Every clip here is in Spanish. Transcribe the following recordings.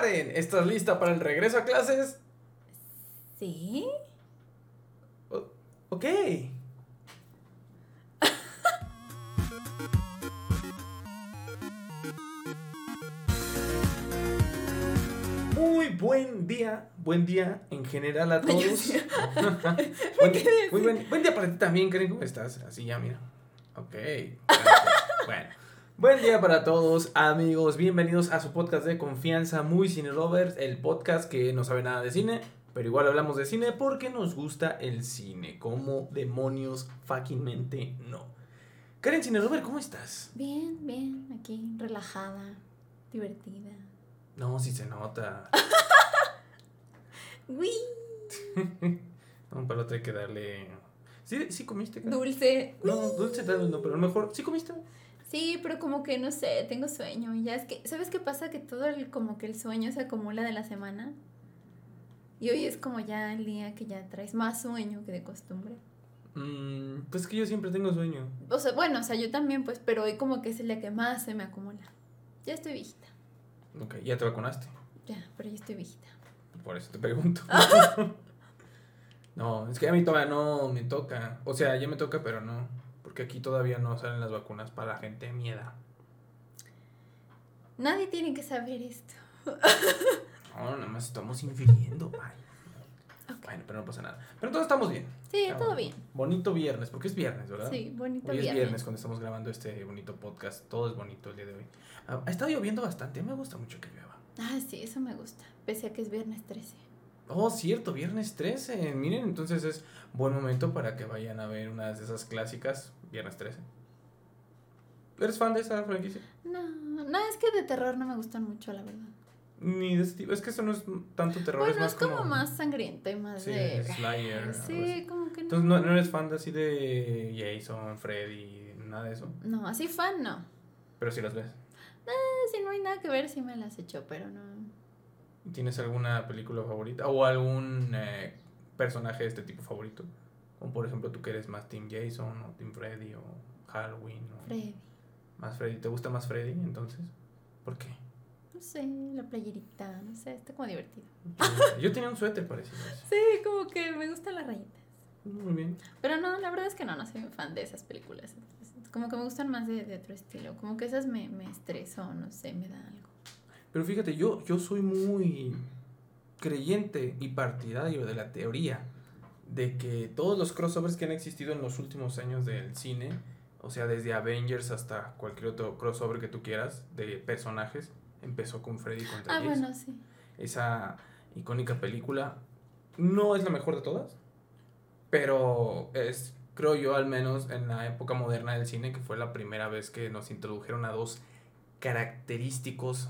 Karen, ¿estás lista para el regreso a clases? ¿Sí? O- ok. Muy buen día, buen día en general a todos. Buen, día, muy buen, buen día para ti también, Karen, ¿cómo estás? Así ya, mira. Ok. bueno. Buen día para todos, amigos. Bienvenidos a su podcast de confianza, Muy Cine Lovers, el podcast que no sabe nada de cine, pero igual hablamos de cine porque nos gusta el cine. Como demonios fuckingmente no. Karen Cine Lover, ¿cómo estás? Bien, bien, aquí, relajada, divertida. No, sí se nota. Uy, No, para otro hay que darle. ¿Sí, sí comiste? Karen? dulce. No, dulce tal vez no, pero a lo mejor. ¿Sí comiste? Sí, pero como que no sé, tengo sueño. Y ya es que, ¿sabes qué pasa? Que todo el, como que el sueño se acumula de la semana. Y hoy es como ya el día que ya traes más sueño que de costumbre. Mm, pues que yo siempre tengo sueño. O sea, bueno, o sea, yo también, pues, pero hoy como que es el día que más se me acumula. Ya estoy viejita. Ok, ya te vacunaste. Ya, pero ya estoy viejita. Por eso te pregunto. no, es que a mí todavía no me toca. O sea, ya me toca, pero no. Porque aquí todavía no salen las vacunas para la gente de mi edad. Nadie tiene que saber esto. No, nada más estamos infiriendo. Ay. Bueno, pero no pasa nada. Pero todos estamos bien. Sí, todo bien. Bonito viernes, porque es viernes, ¿verdad? Sí, bonito Hoy es viernes. viernes cuando estamos grabando este bonito podcast. Todo es bonito el día de hoy. Ah, Ha estado lloviendo bastante. Me gusta mucho que llueva. Ah, sí, eso me gusta. Pese a que es viernes 13. Oh, cierto, viernes 13. Miren, entonces es buen momento para que vayan a ver una de esas clásicas, viernes 13. ¿Eres fan de esa franquicia? No, no, es que de terror no me gustan mucho, la verdad. Ni de ese tipo. Es que eso no es tanto terror, bueno, es más es como, más sangriento y más Sí, de... Slayer. Sí, como que no. Entonces, ¿no, no eres fan de así de Jason, Freddy, nada de eso? No, así fan no. Pero sí las ves. Si no hay nada que ver, sí me las echo, pero no. ¿Tienes alguna película favorita? ¿O algún eh, personaje de este tipo favorito? Como por ejemplo, tú que eres más Team Jason o Team Freddy o Halloween. O Freddy. Más Freddy. ¿Te gusta más Freddy entonces? ¿Por qué? No sé, la playerita, no sé, está como divertido. Yo tenía un suéter parecido. Sí, como que me gustan las rayitas. Muy bien. Pero no, la verdad es que no, no soy fan de esas películas. Entonces, como que me gustan más de, de otro estilo. Como que esas me, me estreso, no sé, me da algo. Pero fíjate, yo, yo soy muy creyente y partidario de la teoría de que todos los crossovers que han existido en los últimos años del cine, o sea, desde Avengers hasta cualquier otro crossover que tú quieras de personajes, empezó con Freddy contra Ah, bueno, sí. Esa icónica película no es la mejor de todas, pero es, creo yo, al menos en la época moderna del cine, que fue la primera vez que nos introdujeron a dos característicos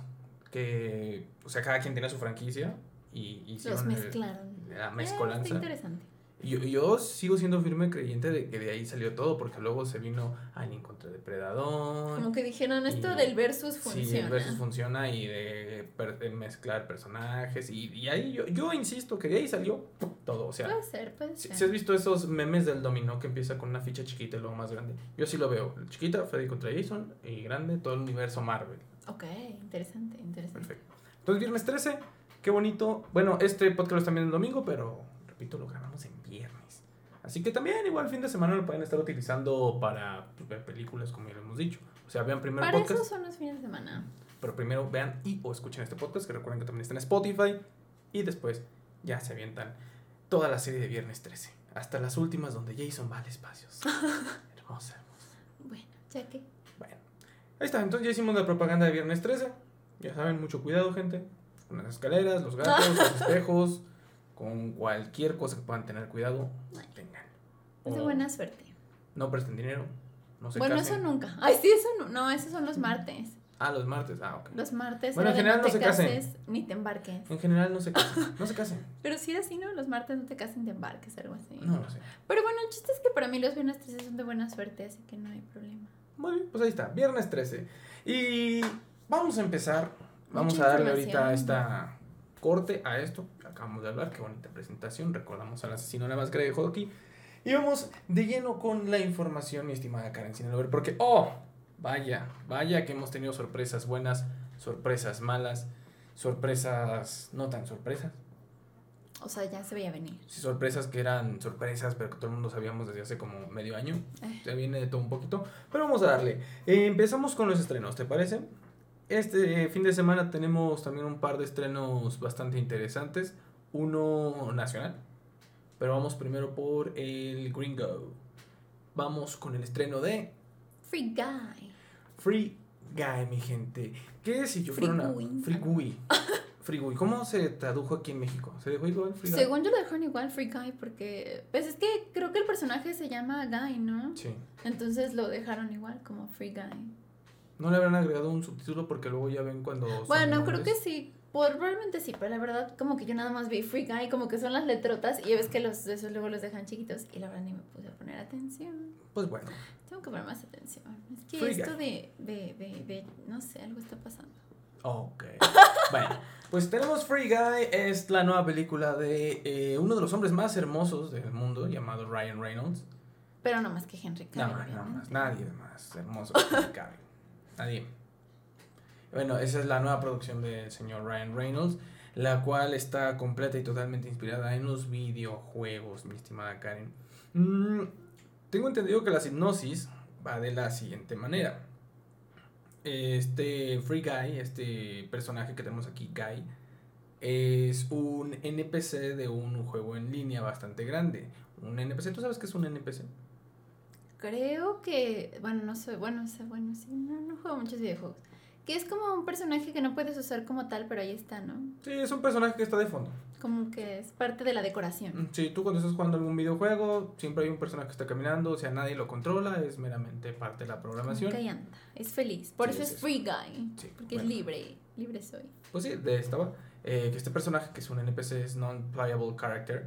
que, o sea, cada quien tenía su franquicia y Los hicieron el- mezclaron. la Eh, mezcolanza. está interesante. Yo, yo sigo siendo firme creyente de que de ahí salió todo, porque luego se vino Alien contra Depredador. Como que dijeron esto Y- del versus Sí, funciona. el versus funciona y de, de mezclar personajes. Y, y ahí yo, yo insisto que de ahí salió todo. O sea, Puede ser, puede si, ser. si has visto esos memes del dominó que empieza con una ficha chiquita y luego más grande, yo sí lo veo. Chiquita, Freddy contra Jason y grande, todo el universo Marvel. Ok, interesante, interesante. Perfecto. Entonces, viernes 13, qué bonito. Bueno, este podcast lo están viendo el domingo, pero repito, lo grabamos en. Así que también, igual, fin de semana lo pueden estar utilizando para pues, ver películas, como ya lo hemos dicho. O sea, vean primero el Para podcast. eso son los fines de semana. Pero primero vean y o escuchen este podcast, que recuerden que también está en Spotify. Y después ya se avientan toda la serie de Viernes 13. Hasta las últimas donde Jason va al espacio. hermosa, hermosa. Bueno, ya que. Bueno, ahí está. Entonces ya hicimos la propaganda de Viernes 13. Ya saben, mucho cuidado, gente. Con las escaleras, los gatos, los espejos. Con cualquier cosa que puedan tener cuidado, tengan. Es de buena suerte. No presten dinero. No se bueno, casen. eso nunca. Ay, sí, eso no. No, esos son los martes. Ah, los martes. Ah, ok. Los martes. Bueno, era en general no se casen. cases Ni te embarques. En general no se casen. No se casen. Pero sí, así, ¿no? Los martes no te casen, te embarques, algo así. No lo sé. Pero bueno, el chiste es que para mí los viernes 13 son de buena suerte, así que no hay problema. Muy bien, pues ahí está, viernes 13. Y vamos a empezar, vamos Mucha a darle ahorita esta corte a esto acabamos de hablar, qué bonita presentación, recordamos al asesino de la máscara de hockey. Y vamos de lleno con la información, mi estimada Karen Sinalover, porque, oh, vaya, vaya que hemos tenido sorpresas buenas, sorpresas malas, sorpresas no tan sorpresas. O sea, ya se veía venir. Sí, sorpresas que eran sorpresas, pero que todo el mundo sabíamos desde hace como medio año. Eh. Se viene de todo un poquito. Pero vamos a darle. Eh, empezamos con los estrenos, ¿te parece? Este fin de semana tenemos también un par de estrenos bastante interesantes. Uno nacional. Pero vamos primero por el Gringo. Vamos con el estreno de Free Guy. Free Guy, mi gente. ¿Qué si yo fuera una... Free Guy. Free Guy. ¿Cómo se tradujo aquí en México? ¿Se dijo igual Free Guy? Según yo lo dejaron igual Free Guy porque pues es que creo que el personaje se llama Guy, ¿no? Sí. Entonces lo dejaron igual como Free Guy. ¿No le habrán agregado un subtítulo? Porque luego ya ven cuando... Bueno, creo que sí. Por, probablemente sí, pero la verdad como que yo nada más vi Free Guy, como que son las letrotas y ya ves que los esos luego los dejan chiquitos y la verdad ni me puse a poner atención. Pues bueno. Tengo que poner más atención. Es que Free esto de, de, de, de, no sé, algo está pasando. Ok. bueno, pues tenemos Free Guy. Es la nueva película de eh, uno de los hombres más hermosos del mundo, llamado Ryan Reynolds. Pero no más que Henry No, Cavill. no obviamente. más. Nadie más hermoso que Henry Cavill. Nadie. Bueno, esa es la nueva producción del señor Ryan Reynolds, la cual está completa y totalmente inspirada en los videojuegos, mi estimada Karen. Mm, tengo entendido que la hipnosis va de la siguiente manera. Este Free Guy, este personaje que tenemos aquí, Guy, es un NPC de un juego en línea bastante grande. Un NPC, ¿tú sabes qué es un NPC? Creo que, bueno, no sé, bueno, bueno, sí, no, no juego muchos videojuegos. Que es como un personaje que no puedes usar como tal, pero ahí está, ¿no? Sí, es un personaje que está de fondo. Como que es parte de la decoración. Sí, tú cuando estás jugando algún videojuego, siempre hay un personaje que está caminando, o sea, nadie lo controla, es meramente parte de la programación. Como que anda, es feliz. Por Sí, eso es free guy. Sí, Porque bueno. es libre, libre soy. Pues sí, de esta va. Eh, que este personaje, que es un NPC, es non-playable character.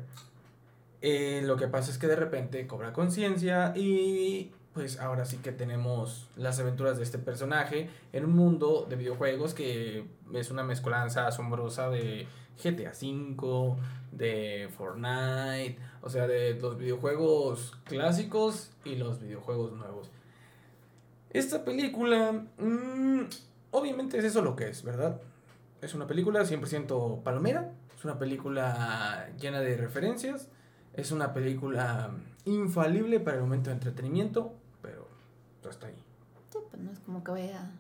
eh, lo que pasa es que de repente cobra conciencia y pues ahora sí que tenemos las aventuras de este personaje en un mundo de videojuegos que es una mezcolanza asombrosa de GTA V, de Fortnite, o sea, de los videojuegos clásicos y los videojuegos nuevos. Esta película, mm, obviamente es eso lo que es, ¿verdad? Es una película 100% palomera, es una película llena de referencias, es una película infalible para el momento de entretenimiento, pero hasta ahí. Sí, pues no es como que vaya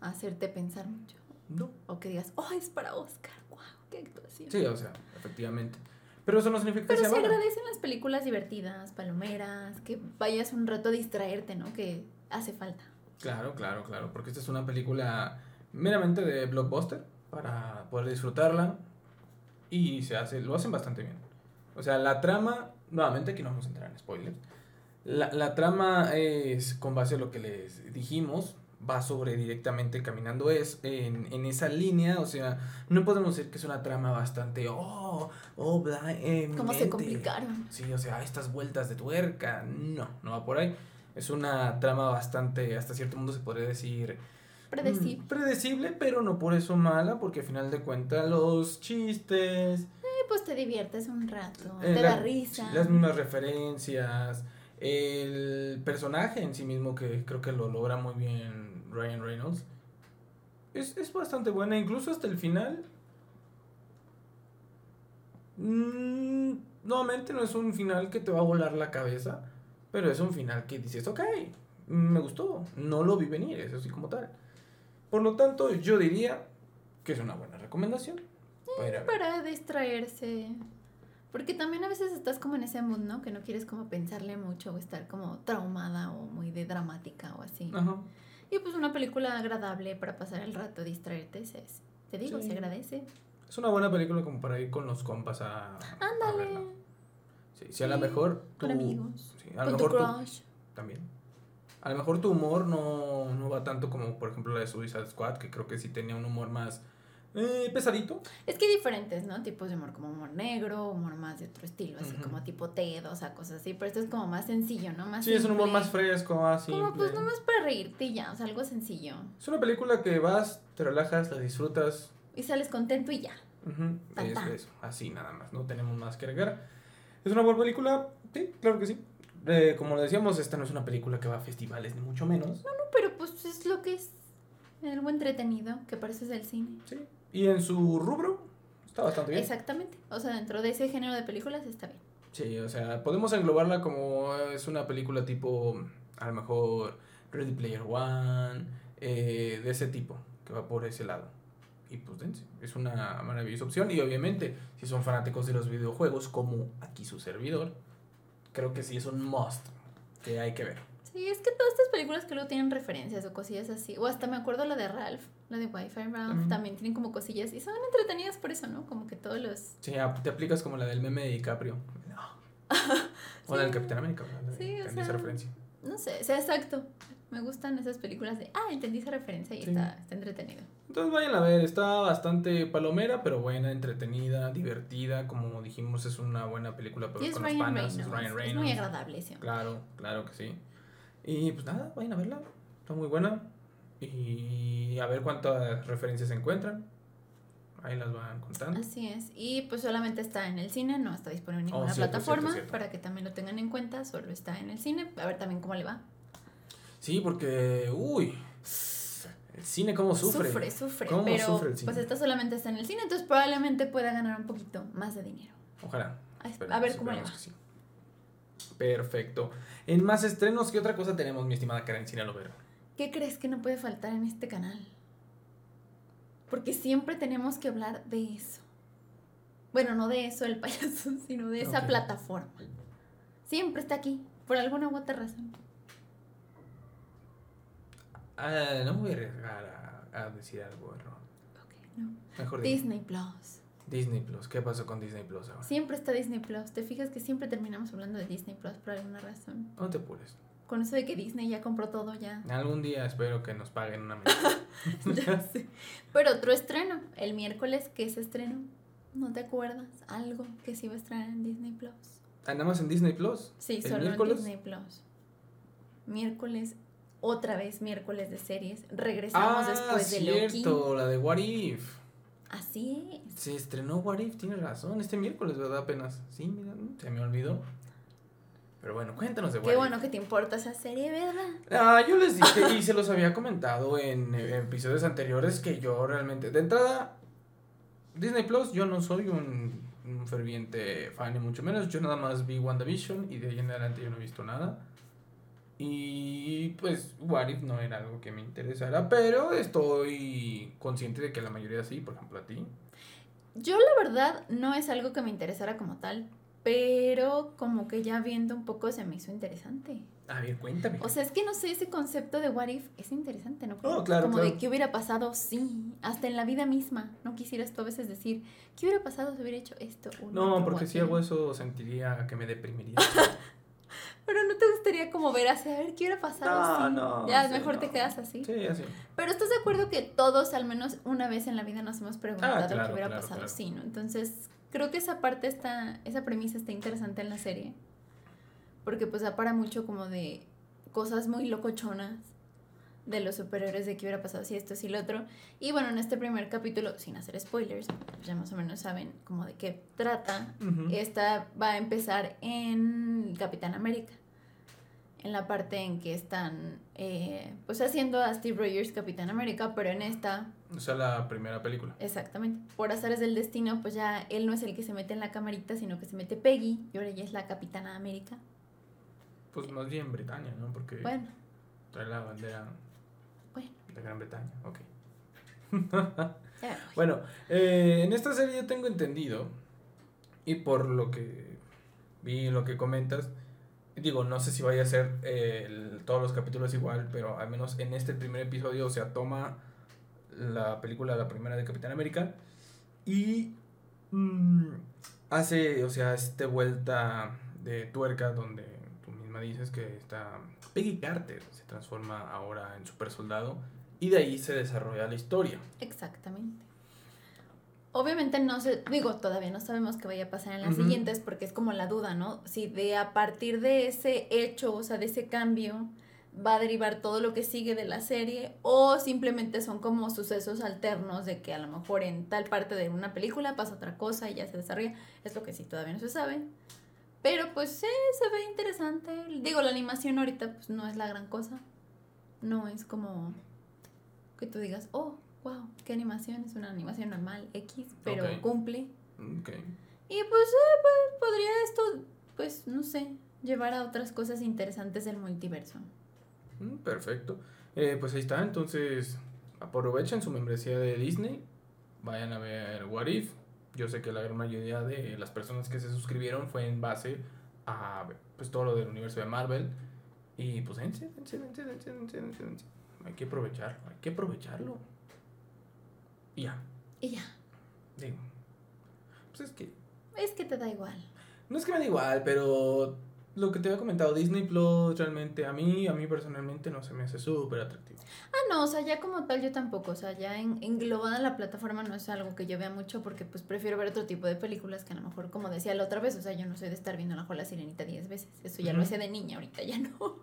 a hacerte pensar mucho. No. O que digas, oh, es para Oscar. Wow, qué actuación. Sí, o sea, efectivamente. Pero eso no significa que Pero sea se mala. agradecen las películas divertidas, palomeras, que vayas un rato a distraerte, ¿no? Que hace falta. Claro, claro, claro, porque esta es una película meramente de blockbuster para poder disfrutarla y se hace, lo hacen bastante bien. O sea, la trama, nuevamente aquí no vamos a entrar en spoilers, la, la trama es con base a lo que les dijimos, va sobre directamente caminando es en, en esa línea, o sea, no podemos decir que es una trama bastante, oh, oh, bla, eh, ¿Cómo se mente". complicaron? Sí, o sea, estas vueltas de tuerca, no, no va por ahí. Es una trama bastante, hasta cierto punto se podría decir... Predecible. mm, predecible, pero no por eso mala, porque al final de cuentas los chistes, Eh, pues te diviertes un rato, eh, te la- da risa. las mismas referencias, el personaje en sí mismo que creo que lo logra muy bien Ryan Reynolds, es, es bastante buena, incluso hasta el final. Mm, nuevamente no es un final que te va a volar la cabeza, pero es un final que dices, ok, me gustó, no lo vi venir, eso sí como tal. Por lo tanto, yo diría que es una buena recomendación. para. Para distraerse. Porque también a veces estás como en ese mood, ¿no? Que no quieres como pensarle mucho o estar como traumada o muy de dramática o así. Ajá. Y pues una película agradable para pasar el rato, distraerte, se, te digo, Sí. se agradece. Es una buena película como para ir con los compas a, a Ándale. verla. Sí, si a lo Sí, mejor con amigos, sí, a lo tu mejor tú crush. también. A lo mejor tu humor no, no va tanto como por ejemplo la de Suicide Squad, que creo que sí tenía un humor más eh, pesadito. Es que hay diferentes, ¿no? Tipos de humor, como humor negro, humor más de otro estilo, así como tipo TED, o sea, cosas así. Pero esto es como más sencillo, ¿no? Más Sí, es un humor más fresco, simple. Como pues nomás para reírte y ya, o sea, algo sencillo. Es una película que vas, te relajas, la disfrutas. Y sales contento y ya. es eso, así nada más, no tenemos más que agregar. ¿Es una buena película? Sí, claro que sí. Eh, como le decíamos, esta no es una película que va a festivales, ni mucho menos. No, pero pues es lo que es algo entretenido, que parece del cine. Sí, Y en su rubro, está bastante bien. Exactamente. O sea, dentro de ese género de películas está bien. Sí, o sea, podemos englobarla como es una película tipo, a lo mejor, Ready Player One, eh, de ese tipo, que va por ese lado. Y pues dense, es una maravillosa opción. Y obviamente, si son fanáticos de los videojuegos, como aquí su servidor, creo que sí es un must que hay que ver. Sí, es que todas estas películas que luego tienen referencias o cosillas así. O hasta me acuerdo la de Ralph, la de Wi-Fi Ralph, también tienen como cosillas y son entretenidas por eso, ¿no? Como que todos los... Sí, te aplicas como la del meme de DiCaprio. No. O la del Capitán América, sí, o sea, esa referencia. No sé, o sea, exacto. Me gustan esas películas de, ah, entendí esa referencia y está, está entretenido. Entonces vayan a ver, está bastante palomera, pero buena, entretenida, divertida. Como dijimos, es una buena película pero con los panas. Es Ryan Reynolds. Es muy agradable, sí. Claro, claro que sí. Y pues nada, vayan a verla. Está muy buena. Y a ver cuántas referencias se encuentran. Ahí las van contando. Así es. Y pues solamente está en el cine, no está disponible en oh, ninguna plataforma. Para que también lo tengan en cuenta, solo está en el cine. A ver también cómo le va. Sí, porque, uy, el cine cómo sufre. Sufre, sufre. ¿Cómo pero sufre el cine? pues esta solamente está en el cine, entonces probablemente pueda ganar un poquito más de dinero. Ojalá. A, ver cómo le va. Perfecto. En más estrenos, ¿qué otra cosa tenemos, mi estimada Karen Sinalover? ¿Qué crees que no puede faltar en este canal? Porque siempre tenemos que hablar de eso. Bueno, no de eso, el payaso, sino de esa plataforma. Siempre está aquí, por alguna u otra razón. Ah, no me voy a arriesgar a, decir algo error. Ok, no. Mejor Disney Plus. Disney Plus, ¿qué pasó con Disney Plus ahora? Siempre está Disney Plus. ¿Te fijas que siempre terminamos hablando de Disney Plus por alguna razón? No te apures. Con eso de que Disney ya compró todo ya. Algún día espero que nos paguen una ya sé. Pero otro estreno, el miércoles, ¿qué se estreno? ¿No te acuerdas? Algo que se iba a estrenar en Disney Plus. ¿Andamos en Disney Plus? Sí, solo en Disney Plus. Miércoles otra vez miércoles de series. Regresamos ah, después de cierto, la de What If. Así es. Se estrenó What If, tienes razón. Este miércoles, ¿verdad? Apenas. Sí, mira, se me olvidó. Pero bueno, cuéntanos de What Qué bueno que te importa esa serie, ¿verdad? Ah, yo les dije y se los había comentado en, episodios anteriores que yo realmente, de entrada, Disney Plus, yo no soy un, un ferviente fan ni mucho menos. Yo nada más vi WandaVision y de ahí en adelante yo no he visto nada. Y pues What If no era algo que me interesara, pero estoy consciente de que la mayoría sí, por ejemplo a ti. Yo la verdad no es algo que me interesara como tal, pero como que ya viendo un poco se me hizo interesante. A ver, cuéntame. O sea, es que no sé, ese concepto de what if es interesante, ¿no? Oh, claro, como de qué hubiera pasado, sí, hasta en la vida misma. No quisieras tú a veces decir, ¿qué hubiera pasado si hubiera hecho esto? no, porque si hago eso sentiría que me deprimiría. Pero no te gustaría como ver así, a ver qué hubiera pasado. No, no. Ya, mejor te quedas así. Sí, así. Pero estás de acuerdo que todos, al menos una vez en la vida, nos hemos preguntado ah, qué hubiera pasado sí, ¿no? Entonces, creo que esa parte está, esa premisa está interesante en la serie. Porque pues da para mucho como de cosas muy locochonas de los superhéroes de qué hubiera pasado si esto, si lo otro. Y bueno, en este primer capítulo, sin hacer spoilers, ya más o menos saben como de qué trata. Esta va a empezar en Capitán América. En la parte en que están eh, pues haciendo a Steve Rogers Capitán América, pero en esta... O sea, la primera película. Exactamente. Por azares del destino, pues ya él no es el que se mete en la camarita, sino que se mete Peggy, y ahora ella es la Capitana América. Pues más bien Britannia, ¿no? Porque bueno. trae la bandera de Gran Bretaña, ok. bueno, eh, en esta serie yo tengo entendido, y por lo que vi, lo que comentas, digo, no sé si vaya a ser todos los capítulos igual, pero al menos en este primer episodio, o sea, toma la película, la primera de Capitán América, y mm, hace, o sea, este vuelta de tuerca donde tú misma dices que está Peggy Carter se transforma ahora en super soldado y de ahí se desarrolla la historia. Exactamente. Obviamente no sé, digo, todavía no sabemos qué vaya a pasar en las siguientes porque es como la duda, ¿no? Si de a partir de ese hecho, o sea, de ese cambio, va a derivar todo lo que sigue de la serie o simplemente son como sucesos alternos de que a lo mejor en tal parte de una película pasa otra cosa y ya se desarrolla. Es lo que sí todavía no se sabe. Pero pues sí, se ve interesante. Digo, la animación ahorita pues no es la gran cosa. No es como que tú digas, oh, wow, qué animación, es una animación normal, X, pero cumple. Ok. Y pues, eh, pues podría esto, pues, no sé, llevar a otras cosas interesantes del multiverso. Mm, perfecto. Eh, pues ahí está, entonces aprovechen su membresía de Disney, vayan a ver What If. Yo sé que la gran mayoría de las personas que se suscribieron fue en base a pues todo lo del universo de Marvel. Y pues vence, vence, vence, vence, vence, vence, Hay que aprovecharlo, hay que aprovecharlo. Y ya. Y ya. Digo. Pues es que. Es que te da igual. No es que me da igual, pero lo que te había comentado, Disney Plus realmente a mí, a mí personalmente no se me hace súper atractivo. Ah, no, o sea, ya como tal yo tampoco, o sea, ya en, englobada la plataforma no es algo que yo vea mucho porque pues prefiero ver otro tipo de películas que a lo mejor, como decía la otra vez, o sea, yo no soy de estar viendo la Jola Sirenita 10 veces, eso ya lo hacía de niña, ahorita ya no.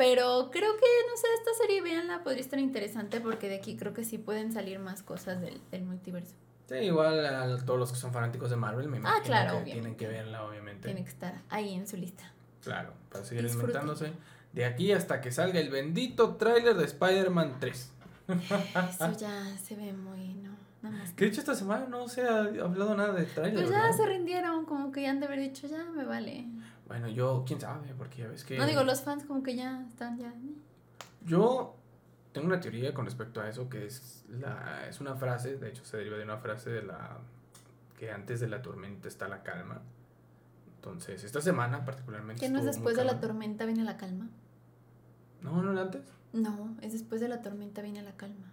Pero creo que, no sé, esta serie, véanla, podría estar interesante porque de aquí creo que sí pueden salir más cosas del, del multiverso. Sí, igual a todos los que son fanáticos de Marvel, me ah, claro, que tienen que verla, obviamente. Tiene que estar ahí en su lista. Claro, para seguir alimentándose. De aquí hasta que salga el bendito tráiler de Spider-Man 3. Eso ya se ve muy, no, nada más. Que de hecho esta semana no se ha hablado nada de tráiler. Pues ya se rindieron, como que ya han de haber dicho, ya me vale. Bueno, yo, quién sabe, porque ya ves que... No digo, los fans como que ya están ya... Yo tengo una teoría con respecto a eso que es la es una frase, de hecho se deriva de una frase de la que antes de la tormenta está la calma. Entonces, esta semana particularmente ¿Qué no es después de la tormenta viene la calma? No, no antes. No, es después de la tormenta viene la calma.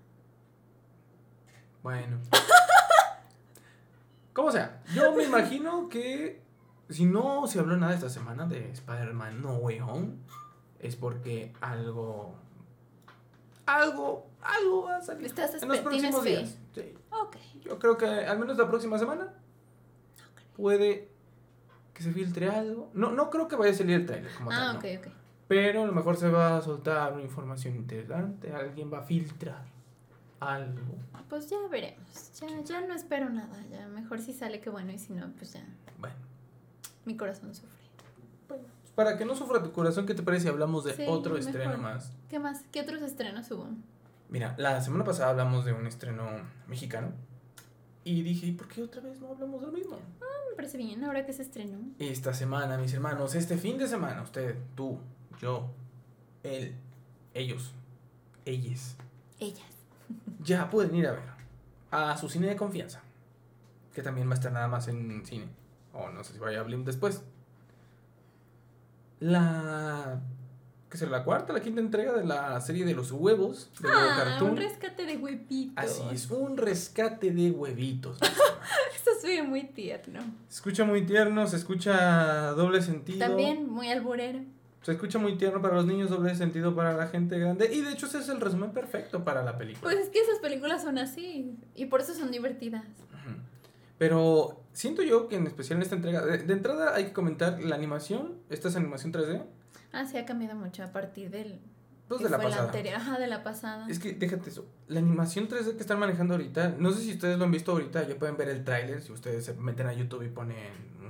Bueno. Como sea, yo me imagino que si no se habló nada esta semana de Spider-Man No Way Home, es porque algo algo, algo va a salir. ¿Estás en los próximos días. Sí. Yo creo que al menos la próxima semana puede que se filtre algo. No, no creo que vaya a salir el trailer como ah, ok, ok. Pero a lo mejor se va a soltar una información interesante, alguien va a filtrar algo. Pues ya veremos. Ya, ya no espero nada. Ya mejor si sale que bueno y si no, pues ya. Bueno. Mi corazón sufre. Bueno, para que no sufra tu corazón, ¿qué te parece si hablamos de otro estreno más? ¿Qué más? ¿Qué otros estrenos hubo? Mira, la semana pasada hablamos de un estreno mexicano. Y dije, ¿por qué otra vez no hablamos de lo mismo? Ah, me parece bien, ahora que se estrenó. Esta semana, mis hermanos, este fin de semana, usted, tú, yo, él, ellos, ellas. Ellas. Ya pueden ir a ver a su cine de confianza. Que también va a estar nada más en cine. O no sé si vaya a Blim después la que será la cuarta, la quinta entrega de la serie de los huevos de ah, un rescate de huevitos. Así es, un rescate de huevitos. Eso suena muy tierno. Se escucha muy tierno, se escucha doble sentido. También muy alburero. Se escucha muy tierno para los niños, doble sentido para la gente grande. Y de hecho ese es el resumen perfecto para la película. Pues es que esas películas son así. Y por eso son divertidas. Pero siento yo que en especial en esta entrega, de, entrada hay que comentar la animación, esta es animación 3D. Ah, sí, ha cambiado mucho a partir del... Pues de la pasada. Ajá, de la pasada. Es que déjate eso, la animación 3D que están manejando ahorita, no sé si ustedes lo han visto ahorita, ya pueden ver el tráiler, si ustedes se meten a YouTube y ponen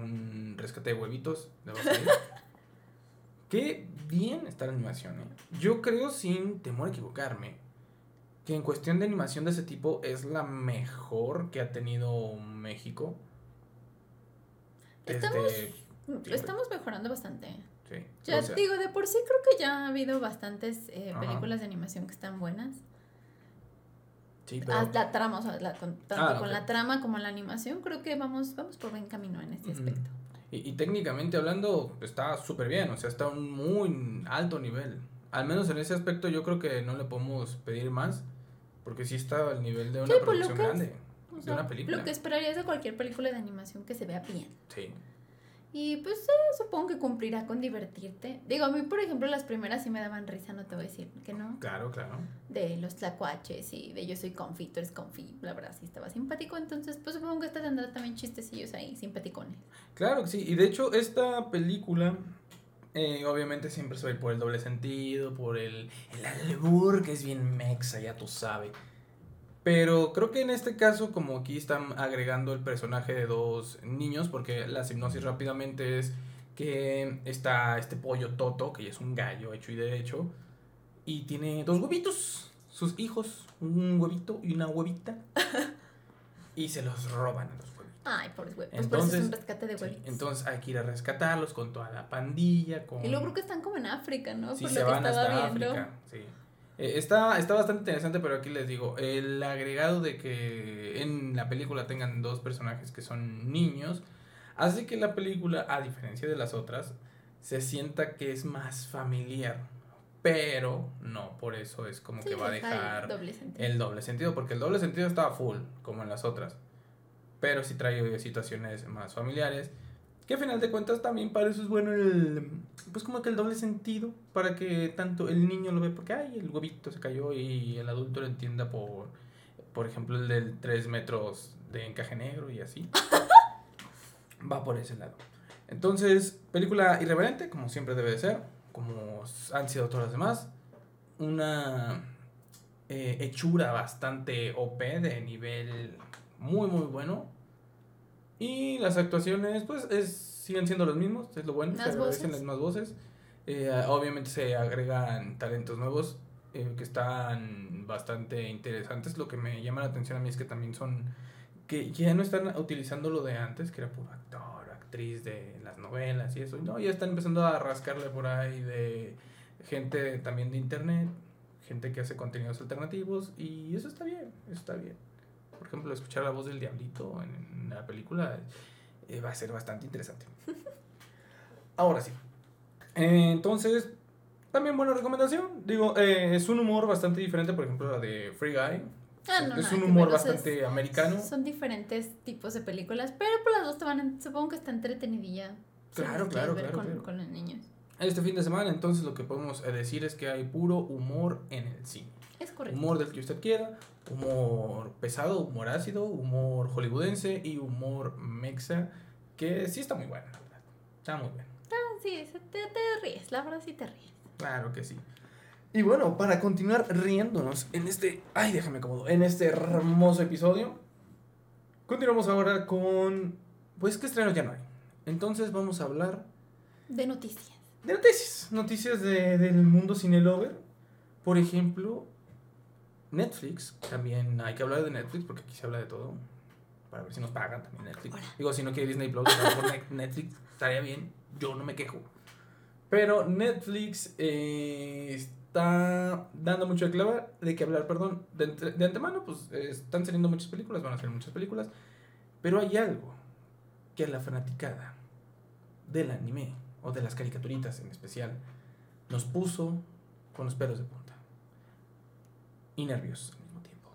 un rescate de huevitos, de Qué bien está la animación, ¿eh? Yo creo, sin temor a equivocarme, que en cuestión de animación de ese tipo es la mejor que ha tenido México. Estamos, estamos mejorando bastante. Sí. Ya digo, de por sí creo que ya ha habido bastantes eh, películas de animación que están buenas. Sí, pero... la trama, o sea, tanto ah, con la trama como la animación, creo que vamos, vamos por buen camino en este aspecto. Y, y, técnicamente hablando, está súper bien, o sea, está a un muy alto nivel. Al menos en ese aspecto yo creo que no le podemos pedir más. Porque sí está al nivel de una pues, producción grande. de una película. Lo que esperarías de cualquier película de animación que se vea bien. Sí. Y pues supongo que cumplirá con divertirte. Digo, a mí, por ejemplo, las primeras sí me daban risa, no te voy a decir que no. Claro, claro. De los tlacuaches y de yo soy confi, tú eres confi, la verdad sí estaba simpático. Entonces, pues supongo que esta tendrá también chistecillos ahí, simpaticones. Claro que sí. Y de hecho, esta película eh, obviamente siempre soy por el doble sentido, por el, el albur, que es bien mexa, ya tú sabes. Pero creo que en este caso, como aquí están agregando el personaje de dos niños, porque la hipnosis rápidamente es que está este pollo Toto, que es un gallo hecho y derecho, y tiene dos huevitos. sus hijos un huevito y una huevita y se los roban a los Ay, por huevos. Entonces, por eso es un rescate de huevitos. entonces hay que ir a rescatarlos con toda la pandilla. Con... Y luego creo que están como en África, ¿no? Sí, se van hasta África, sí. Eh, está, está bastante interesante, pero aquí les digo, el agregado de que en la película tengan dos personajes que son niños, hace que la película, a diferencia de las otras, se sienta que es más familiar. Pero no, por eso es como que va a dejar el doble, sentido, porque el doble sentido estaba full, como en las otras. Pero sí trae situaciones más familiares. Que a final de cuentas también para eso es bueno el. Pues como que el doble sentido. Para que tanto el niño lo ve porque, ay, el huevito se cayó y el adulto lo entienda por. Por ejemplo, el del 3 metros de encaje negro y así. Va por ese lado. Entonces, película irreverente, como siempre debe de ser, como han sido todas las demás. Una eh, hechura bastante OP de nivel muy, muy bueno. Y las actuaciones, pues, es, siguen siendo los mismos, es lo bueno, se agradecen las más voces. Eh, obviamente se agregan talentos nuevos eh, que están bastante interesantes. Lo que me llama la atención a mí es que también son, que ya no están utilizando lo de antes, que era puro actor actriz de las novelas y eso. No, ya están empezando a rascarle por ahí de gente también de internet, gente que hace contenidos alternativos y eso está bien, eso está bien. Por ejemplo, escuchar la voz del diablito en la película eh, va a ser bastante interesante. Ahora sí. entonces, también buena recomendación. Digo, eh, es un humor bastante diferente, por ejemplo, la de Free Guy Ah, es un humor bastante americano. Son diferentes tipos de películas, pero por las dos te van supongo que está entretenidilla. Claro, claro, claro, con, los niños. Este fin de semana, entonces lo que podemos eh, decir es que hay puro humor en el cine. Es correcto. Humor del que usted quiera, humor pesado, humor ácido, humor hollywoodense y humor mexa, que sí está muy bueno, la verdad. Está muy bueno. Ah, sí, te, te ríes, la verdad sí te ríes. Claro que sí. Y bueno, para continuar riéndonos en este. Ay, déjame acomodo. En este hermoso episodio. Continuamos ahora con. Pues que estrenos ya no hay. Entonces vamos a hablar. De noticias. De noticias. Noticias de, del mundo cine lover. Por ejemplo, Netflix. También hay que hablar de Netflix porque aquí se habla de todo. Para ver si nos pagan también Netflix. Digo, si no quiere Disney Plus, Netflix estaría bien. Yo no me quejo. Pero Netflix eh, está dando mucho de, clavar, de que hablar, perdón, de, de antemano, pues están saliendo muchas películas, van a salir muchas películas, pero hay algo que a la fanaticada del anime, o de las caricaturitas en especial, nos puso con los pelos de punta. Y nerviosos al mismo tiempo.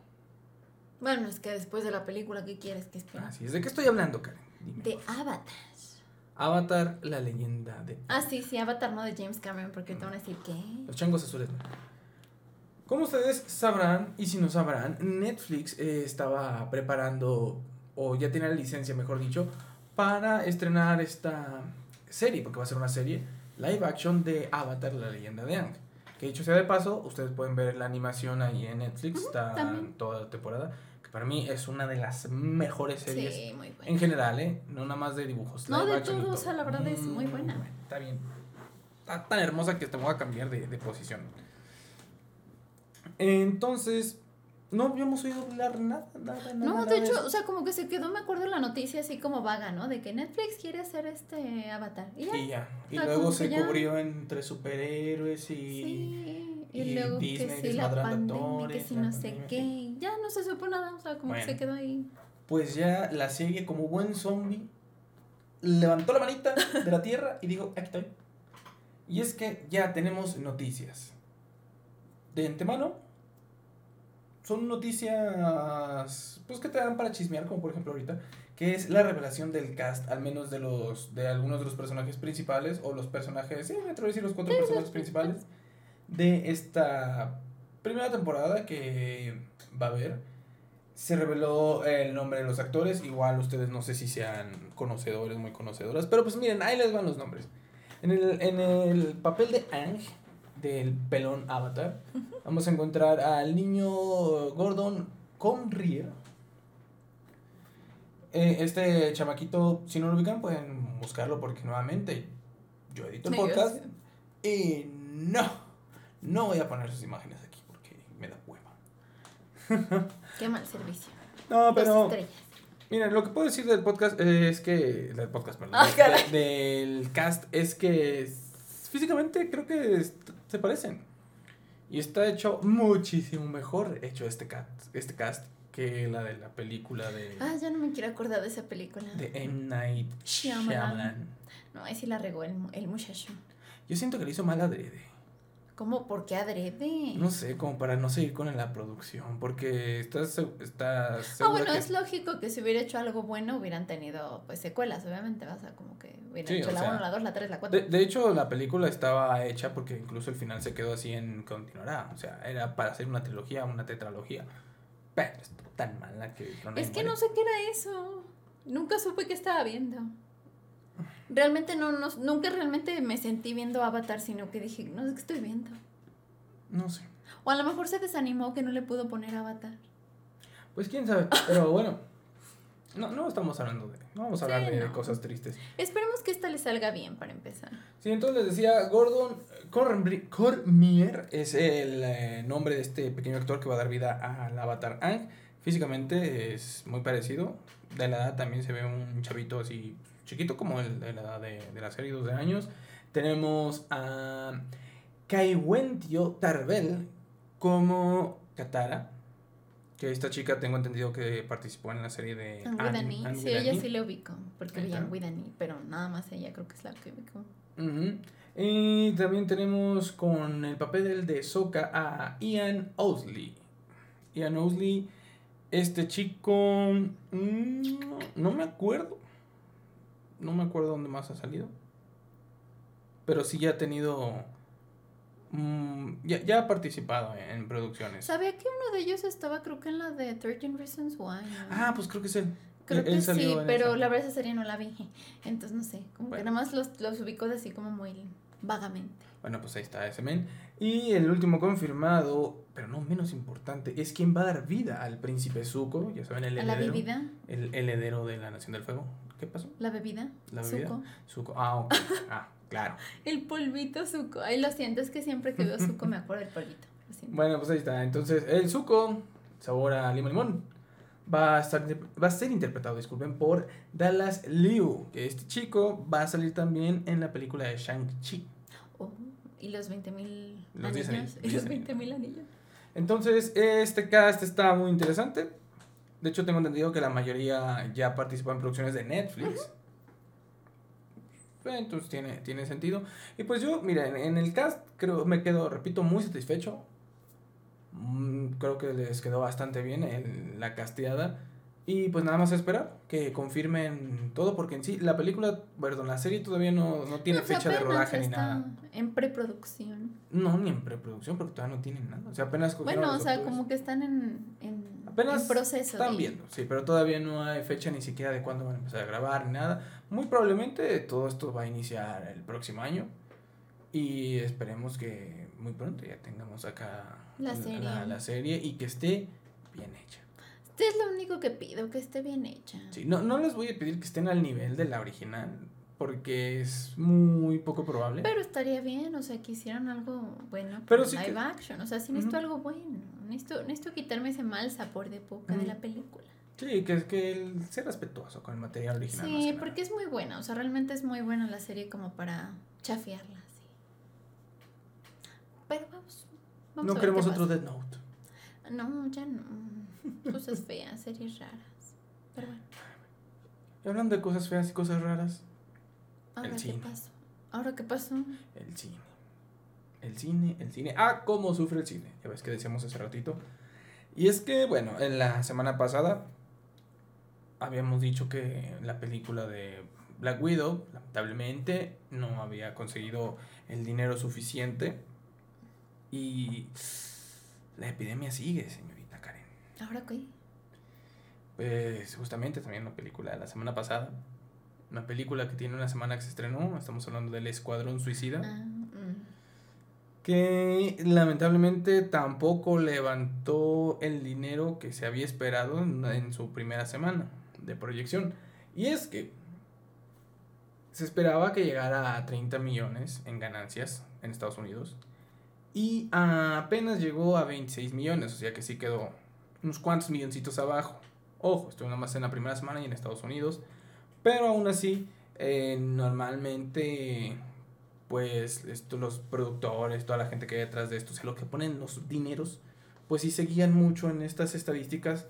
Bueno, es que después de la película, ¿qué quieres que espera? Así es. ¿De qué estoy hablando, Karen? de Avatar. Avatar, la leyenda de. Ah, sí, sí, Avatar, no de James Cameron, porque te van a decir que. Los changos azules. Como ustedes sabrán, y si no sabrán, Netflix eh, estaba preparando, o ya tiene la licencia, mejor dicho, para estrenar esta serie, porque va a ser una serie live action de Avatar, la leyenda de Ang. Que dicho sea de paso, ustedes pueden ver la animación ahí en Netflix, está toda la temporada para mí es una de las mejores series sí, muy buena. en general, ¿eh? No nada más de dibujos. No, de todo, o sea, la verdad es muy buena. Está bien. Está tan hermosa que te voy a cambiar de, de posición. Entonces, no habíamos oído hablar nada, nada, nada. No, de hecho, o sea, como que se quedó, me acuerdo la noticia así como vaga, ¿no? De que Netflix quiere hacer este avatar. Y ya. Y, ya. y luego se cubrió entre superhéroes y. Sí. Y, luego que si la pandemia, que si no sé qué. Ya no se supo nada, o sea, como que se quedó ahí. Pues ya la serie, como buen zombie, levantó la manita de la tierra y dijo, aquí estoy. Y es que ya tenemos noticias. De antemano, son noticias pues que te dan para chismear, como por ejemplo ahorita, que es la revelación del cast, al menos de los de algunos de los personajes principales o los personajes, sí, me atrevo a decir los cuatro personajes principales de esta primera temporada que va a haber. Se reveló el nombre de los actores, igual ustedes no sé si sean conocedores, muy conocedoras, pero pues miren, ahí les van los nombres. En el, en el papel de Ang, del pelón Avatar, vamos a encontrar al niño Gordon Conrier. Eh, este chamaquito, si no lo ubican, pueden buscarlo porque nuevamente yo edito el podcast y no no voy a poner sus imágenes aquí porque me da hueva. Qué mal servicio. No, pero. Mira, lo que puedo decir del podcast es que. Del podcast, perdón. Ah, del cast es que físicamente creo que se parecen. Y está hecho muchísimo mejor hecho este cast, este cast que la de la película de... Ah, ya no me quiero acordar de esa película. De M. Night Shyamalan. No, ahí sí la regó el, el muchacho. Yo siento que le hizo mal adrede. ¿Cómo? ¿Por qué adrede? No sé, como para no seguir con la producción, porque estás, estás Ah, bueno, es lógico que si hubiera hecho algo bueno hubieran tenido pues secuelas, obviamente, vas a como que hubieran hecho la 1, la 2, la 3, la 4. De, de, hecho, la película estaba hecha porque incluso el final se quedó así en continuará, o sea, era para hacer una trilogía, una tetralogía. Pero es tan mala que... es que no sé qué era eso. Nunca supe qué estaba viendo. Realmente no, no, nunca realmente me sentí viendo Avatar, sino que dije, no sé qué estoy viendo. No sé. O a lo mejor se desanimó que no le pudo poner Avatar. Pues quién sabe, pero bueno. No, no estamos hablando de. No vamos a hablar de, cosas tristes. Esperemos que esta le salga bien para empezar. Sí, entonces les decía, Gordon Cormier es el eh, nombre de este pequeño actor que va a dar vida al Avatar Ang. Físicamente es muy parecido. De la edad también se ve un chavito así chiquito como el de la edad de, la serie, 12 años. Tenemos a Kaiwentio Tarbel como Katara. Que esta chica tengo entendido que participó en la serie de Anne, Sí, ella sí le ubico, porque veía Widani, pero nada más ella creo que es la que ubico. Y también tenemos con el papel de Soka a Ian Owsley. Ian Owsley, este chico, mm, no me acuerdo no me acuerdo dónde más ha salido. Pero sí ya ha tenido. Mm, ya, ya, ha participado en, producciones. Sabía que uno de ellos estaba, creo que en la de 13 Reasons Why. Ah, pues creo que es él. Creo que sí, pero la verdad esa serie no la vi. Entonces no sé, como que nada más los, los ubico así como muy vagamente. Bueno, pues ahí está ese men. Y el último confirmado, pero no menos importante, es quien va a dar vida al príncipe Zuko. Ya saben, el heredero. ¿A la? El, el heredero de la Nación del Fuego. ¿Qué pasó? La bebida. La bebida. Zuko. Ah, ok. Ah, claro. el polvito Zuko. Ay, lo siento, es que siempre que veo Zuko me acuerdo del polvito. Bueno, pues ahí está. Entonces, el Zuko, sabor a limón limón, va a, estar, va a ser interpretado, disculpen, por Dallas Liu. Que este chico va a salir también en la película de Shang-Chi. Oh, y los 20 mil anillos. Y los 20 mil anillos. Entonces, este cast está muy interesante. De hecho, tengo entendido que la mayoría ya participó en producciones de Netflix. Entonces tiene, tiene sentido. Y pues yo, mira, en, el cast creo me quedo, repito, muy satisfecho. Mm, creo que les quedó bastante bien la casteada. Y pues nada más esperar que confirmen todo, porque en sí la película, perdón, la serie todavía no, no tiene fecha de rodaje ni nada. En preproducción. No, ni en preproducción, porque todavía no tienen nada. O sea, apenas. Bueno, o sea, como que están en, en, apenas proceso. Están viendo, sí, pero todavía no hay fecha ni siquiera de cuándo van a empezar a grabar ni nada. Muy probablemente todo esto va a iniciar el próximo año. Y esperemos que muy pronto ya tengamos acá la serie, la serie y que esté bien hecha es lo único que pido, que esté bien hecha. Sí, no, no les voy a pedir que estén al nivel de la original, porque es muy poco probable. Pero estaría bien, o sea, que hicieran algo bueno. Pero sí live action, o sea, si necesito algo bueno. Necesito, necesito quitarme ese mal sabor de boca de la película. Sí, que es que el ser respetuoso con el material original. Sí, porque es muy buena, o sea, realmente es muy buena la serie como para chafiarla, sí. Pero vamos. vamos no queremos otro Dead Note. No, ya no. Cosas feas, series raras. Pero bueno. Y hablando de cosas feas y cosas raras. ¿Ahora qué pasó? ¿Ahora qué pasó? El cine. El cine, el cine. Ah, cómo sufre el cine. Ya ves que decíamos hace ratito. Y es que, bueno, en la semana pasada habíamos dicho que la película de Black Widow, lamentablemente, no había conseguido el dinero suficiente. Y la epidemia sigue, señor. ¿Ahora qué? Pues justamente también una película de la semana pasada. Una película que tiene una semana que se estrenó. Estamos hablando del Escuadrón Suicida. Ah, mm. Que lamentablemente tampoco levantó el dinero que se había esperado en, su primera semana de proyección. Y es que se esperaba que llegara a 30 millones en ganancias en Estados Unidos. Y apenas llegó a 26 millones, o sea que sí quedó unos cuantos milloncitos abajo. Ojo, estoy más en la primera semana y en Estados Unidos. Pero aún así, eh, normalmente, pues esto, los productores, toda la gente que hay detrás de esto, o sea, lo que ponen los dineros, pues sí se guían mucho en estas estadísticas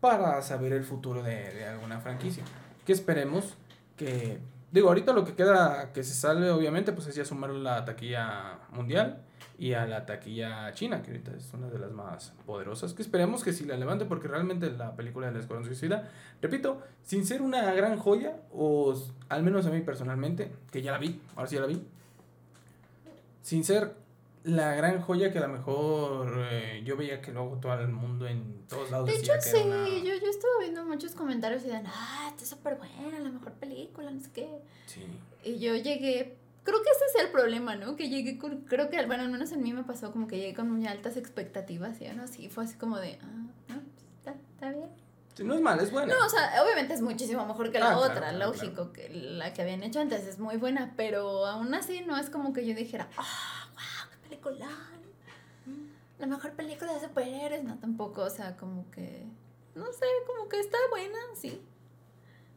para saber el futuro de, de alguna franquicia. Que esperemos que, digo, ahorita lo que queda que se salve, obviamente, pues es ya sumar la taquilla mundial y a la taquilla china, que ahorita es una de las más poderosas, que esperemos que sí la levante, porque realmente la película de la Escuadrón Suicida, repito, sin ser una gran joya, o al menos a mí personalmente, que ya la vi, ahora sí ya la vi, sin ser la gran joya que a lo mejor eh, yo veía que luego todo el mundo en todos lados de hecho sí yo, yo estuve viendo muchos comentarios y decían ah esta es súper buena la mejor película no sé qué sí. y yo llegué creo que ese es el problema, ¿no? Que llegué con, creo que, bueno, al menos en mí me pasó como que llegué con muy altas expectativas y no, así fue así como de, ah, no, está, está bien. Sí, no es mal, es buena. No, o sea, obviamente es muchísimo mejor que la ah, otra, lógico, que la que habían hecho antes es muy buena, pero aún así no es como que yo dijera, ah, wow, qué película. La mejor película de superhéroes, no tampoco, o sea, como que, no sé, como que está buena, sí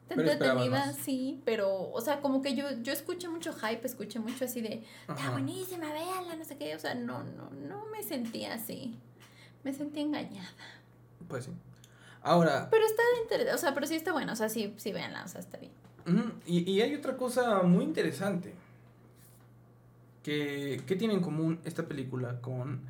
entretenida, sí, pero, o sea, como que yo, yo escuché mucho hype, escuché mucho así de, está buenísima, véanla, no sé qué, o sea, no, no, no me sentía así, me sentí engañada. Pues sí. Ahora... Pero está interesante, o sea, pero sí está bueno, o sea, sí, sí, véanla, o sea, está bien. y, y hay otra cosa muy interesante. Que, ¿Qué tiene en común esta película con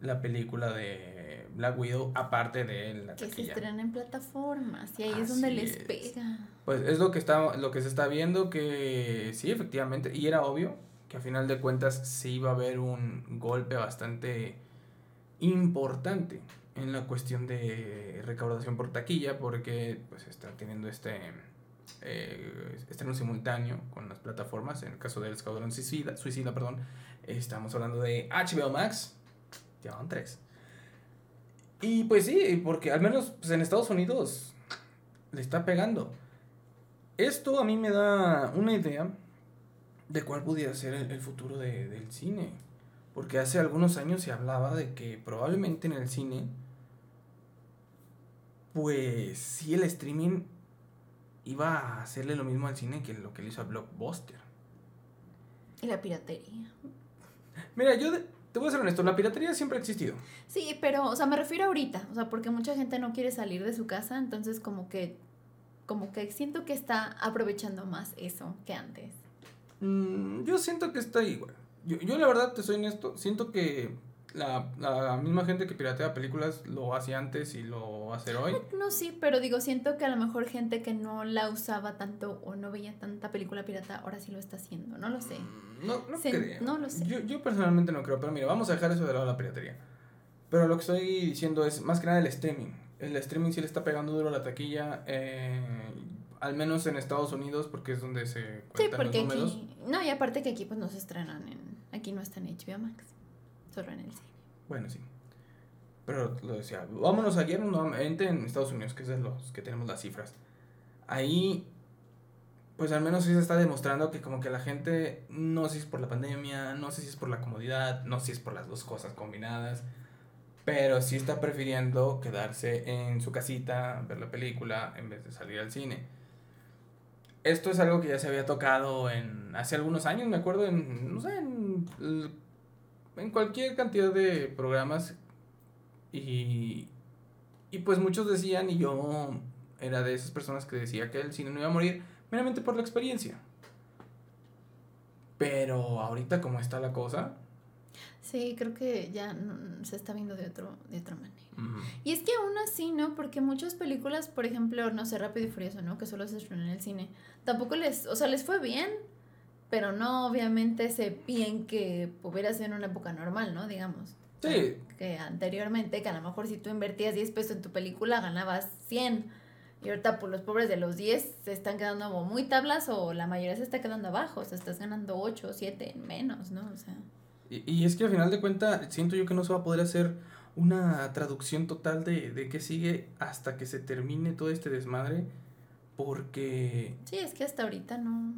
la película de Black Widow, aparte de la Que se estrena en plataformas y ahí es donde les pega. Pues es lo que, está, lo que se está viendo, que sí, efectivamente, y era obvio que a final de cuentas sí iba a haber un golpe bastante importante en la cuestión de recaudación por taquilla, porque pues está teniendo este eh, estreno simultáneo con las plataformas, en el caso del Escuadrón Suicida, Suicida perdón, estamos hablando de HBO Max, Llevaban tres. Y pues sí, porque al menos pues, en Estados Unidos le está pegando. Esto a mí me da una idea de cuál pudiera ser el, futuro de, del cine. Porque hace algunos años se hablaba de que probablemente en el cine, pues sí el streaming iba a hacerle lo mismo al cine que lo que le hizo a Blockbuster. Y la piratería. Mira, yo te voy a ser honesto, la piratería siempre ha existido. Sí, pero, o sea, me refiero ahorita, o sea, porque mucha gente no quiere salir de su casa, entonces como que, como que siento que está aprovechando más eso que antes. Mm, yo siento que está igual. Yo, yo la verdad te soy honesto, siento que la, la, misma gente que piratea películas lo hace antes y lo hacer hoy. No, sí, pero digo, siento que a lo mejor gente que no la usaba tanto o no veía tanta película pirata, ahora sí lo está haciendo, no lo sé. Mm, no, no creo. No lo sé. Yo, yo personalmente no creo, pero mira, vamos a dejar eso de lado la piratería. Pero lo que estoy diciendo es más que nada el streaming. El streaming sí le está pegando duro a la taquilla, eh, al menos en Estados Unidos, porque es donde se cuentan sí, porque los números. Aquí, no, y aparte que aquí pues no se estrenan en, aquí no está en HBO Max en el cine. Bueno, sí. Pero lo decía, vámonos ayer nuevamente en Estados Unidos, que es los que tenemos las cifras. Ahí, pues al menos sí se está demostrando que como que la gente, no sé si es por la pandemia, no sé si es por la comodidad, no sé si es por las dos cosas combinadas, pero sí está prefiriendo quedarse en su casita, ver la película, en vez de salir al cine. Esto es algo que ya se había tocado en hace algunos años, me acuerdo en, no sé, en en cualquier cantidad de programas y, y pues muchos decían y yo era de esas personas que decía que el cine no iba a morir meramente por la experiencia. Pero ahorita como está la cosa. Sí, creo que ya se está viendo de, otro, de otra manera. Y es que aún así, ¿no? Porque muchas películas, por ejemplo, no sé, Rápido y Furioso, ¿no? Que solo se estrenó en el cine. Tampoco les, o sea, les fue bien, pero no obviamente ese bien que hubiera sido en una época normal, ¿no? Digamos. Sí. Que anteriormente, que a lo mejor si tú invertías 10 pesos en tu película, ganabas 100. Y ahorita, pues los pobres de los 10 se están quedando muy tablas o la mayoría se está quedando abajo. O sea, estás ganando 8, 7 menos, ¿no? O sea. Y, y es que al final de cuentas, siento yo que no se va a poder hacer una traducción total de, de qué sigue hasta que se termine todo este desmadre. Porque. Sí, es que hasta ahorita no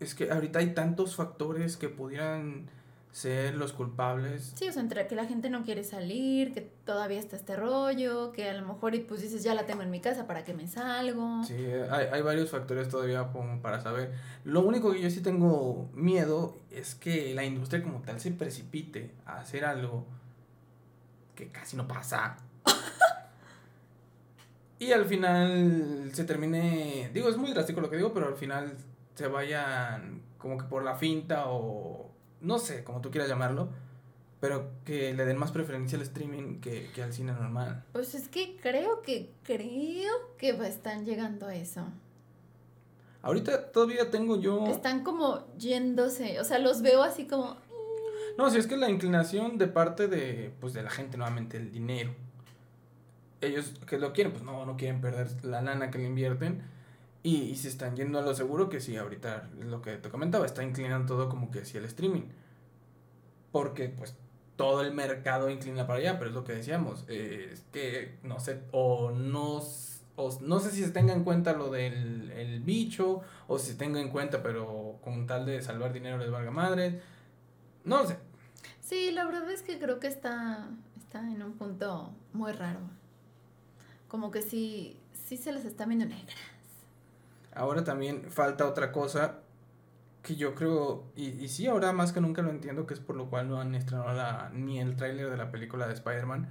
es que ahorita hay tantos factores que pudieran ser los culpables. Sí, o sea, entre que la gente no quiere salir, que todavía está este rollo, que a lo mejor y pues dices, ya la tengo en mi casa, ¿para que me salgo? Sí, hay, hay varios factores todavía como para saber. Lo único que yo sí tengo miedo es que la industria como tal se precipite a hacer algo que casi no pasa. y al final se termine, digo, es muy drástico lo que digo, pero al final se vayan como que por la finta o no sé, como tú quieras llamarlo, pero que le den más preferencia al streaming que, que al cine normal. Pues es que creo que, creo que están llegando a eso. Ahorita todavía tengo yo... Están como yéndose, o sea, los veo así como... No, si es que la inclinación de parte de, pues, de la gente, nuevamente, el dinero. Ellos que lo quieren, pues no, no quieren perder la lana que le invierten y, y, se están yendo a lo seguro que sí, ahorita lo que te comentaba, está inclinando todo como que sí el streaming. Porque pues todo el mercado inclina para allá, pero es lo que decíamos, eh, es que no sé, o no, o no sé si se tenga en cuenta lo del el bicho, o si se tenga en cuenta, pero con tal de salvar dinero les valga madre, no lo sé. Sí, la verdad es que creo que está, está en un punto muy raro. Como que sí, sí se les está viendo negra. Ahora también falta otra cosa que yo creo, y, y sí, ahora más que nunca lo entiendo, que es por lo cual no han estrenado ni el tráiler de la película de Spider-Man,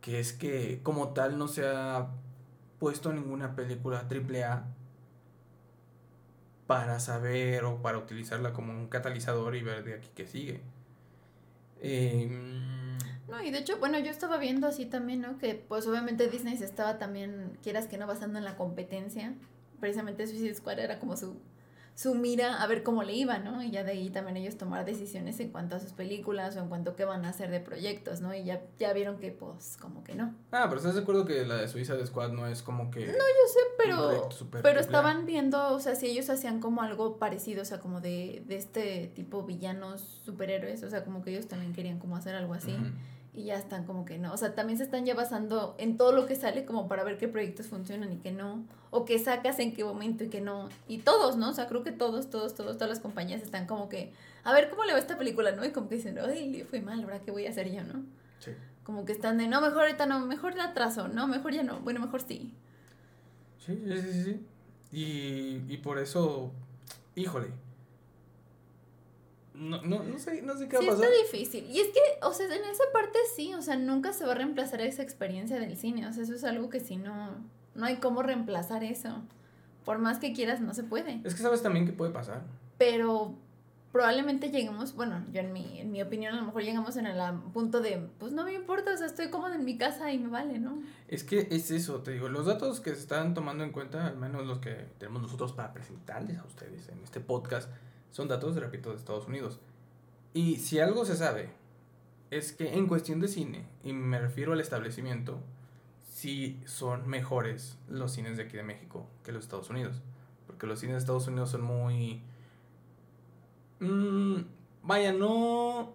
que es que como tal no se ha puesto ninguna película AAA para saber o para utilizarla como un catalizador y ver de aquí que sigue. Eh, no, y de hecho, bueno, yo estaba viendo así también, ¿no? Que pues obviamente Disney se estaba también, quieras que no, basando en la competencia precisamente Suicide Squad era como su, su mira a ver cómo le iba, ¿no? Y ya de ahí también ellos tomar decisiones en cuanto a sus películas o en cuanto a qué van a hacer de proyectos, ¿no? Y ya, ya vieron que, pues, como que no. Ah, pero ¿estás de acuerdo que la de Suicide Squad no es como que... No, yo sé, pero... Pero estaban viendo, o sea, si ellos hacían como algo parecido, o sea, como de, de este tipo villanos, superhéroes, o sea, como que ellos también querían como hacer algo así y ya están como que no. O sea, también se están ya basando en todo lo que sale como para ver qué proyectos funcionan y qué no. O qué sacas en qué momento y qué no. Y todos, ¿no? O sea, creo que todos, todos, todos, todas las compañías están como que, a ver cómo le va esta película, ¿no? Y como que dicen, ay, le fue mal, ¿verdad? ¿Qué voy a hacer yo, no? Sí. Como que están de, no, mejor ahorita no, mejor la atraso, no, mejor ya no, bueno, mejor sí. Sí, sí, sí, sí. Y, y por eso, híjole, no, no, no sé, no sé qué va a pasar. Sí, está difícil. Y es que, o sea, en esa parte sí, o sea, nunca se va a reemplazar esa experiencia del cine. O sea, eso es algo que si no, no hay cómo reemplazar eso. Por más que quieras, no se puede. Es que sabes también qué puede pasar. Pero probablemente lleguemos, bueno, yo en mi, en mi opinión a lo mejor llegamos en el punto de, pues no me importa, o sea, estoy cómoda en mi casa y me vale, ¿no? Es que es eso, te digo, los datos que se están tomando en cuenta, al menos los que tenemos nosotros para presentarles a ustedes en este podcast, son datos, repito, de Estados Unidos. Y si algo se sabe, es que en cuestión de cine, y me refiero al establecimiento, sí son mejores los cines de aquí de México que los Estados Unidos. Porque los cines de Estados Unidos son muy... Mm, vaya, no...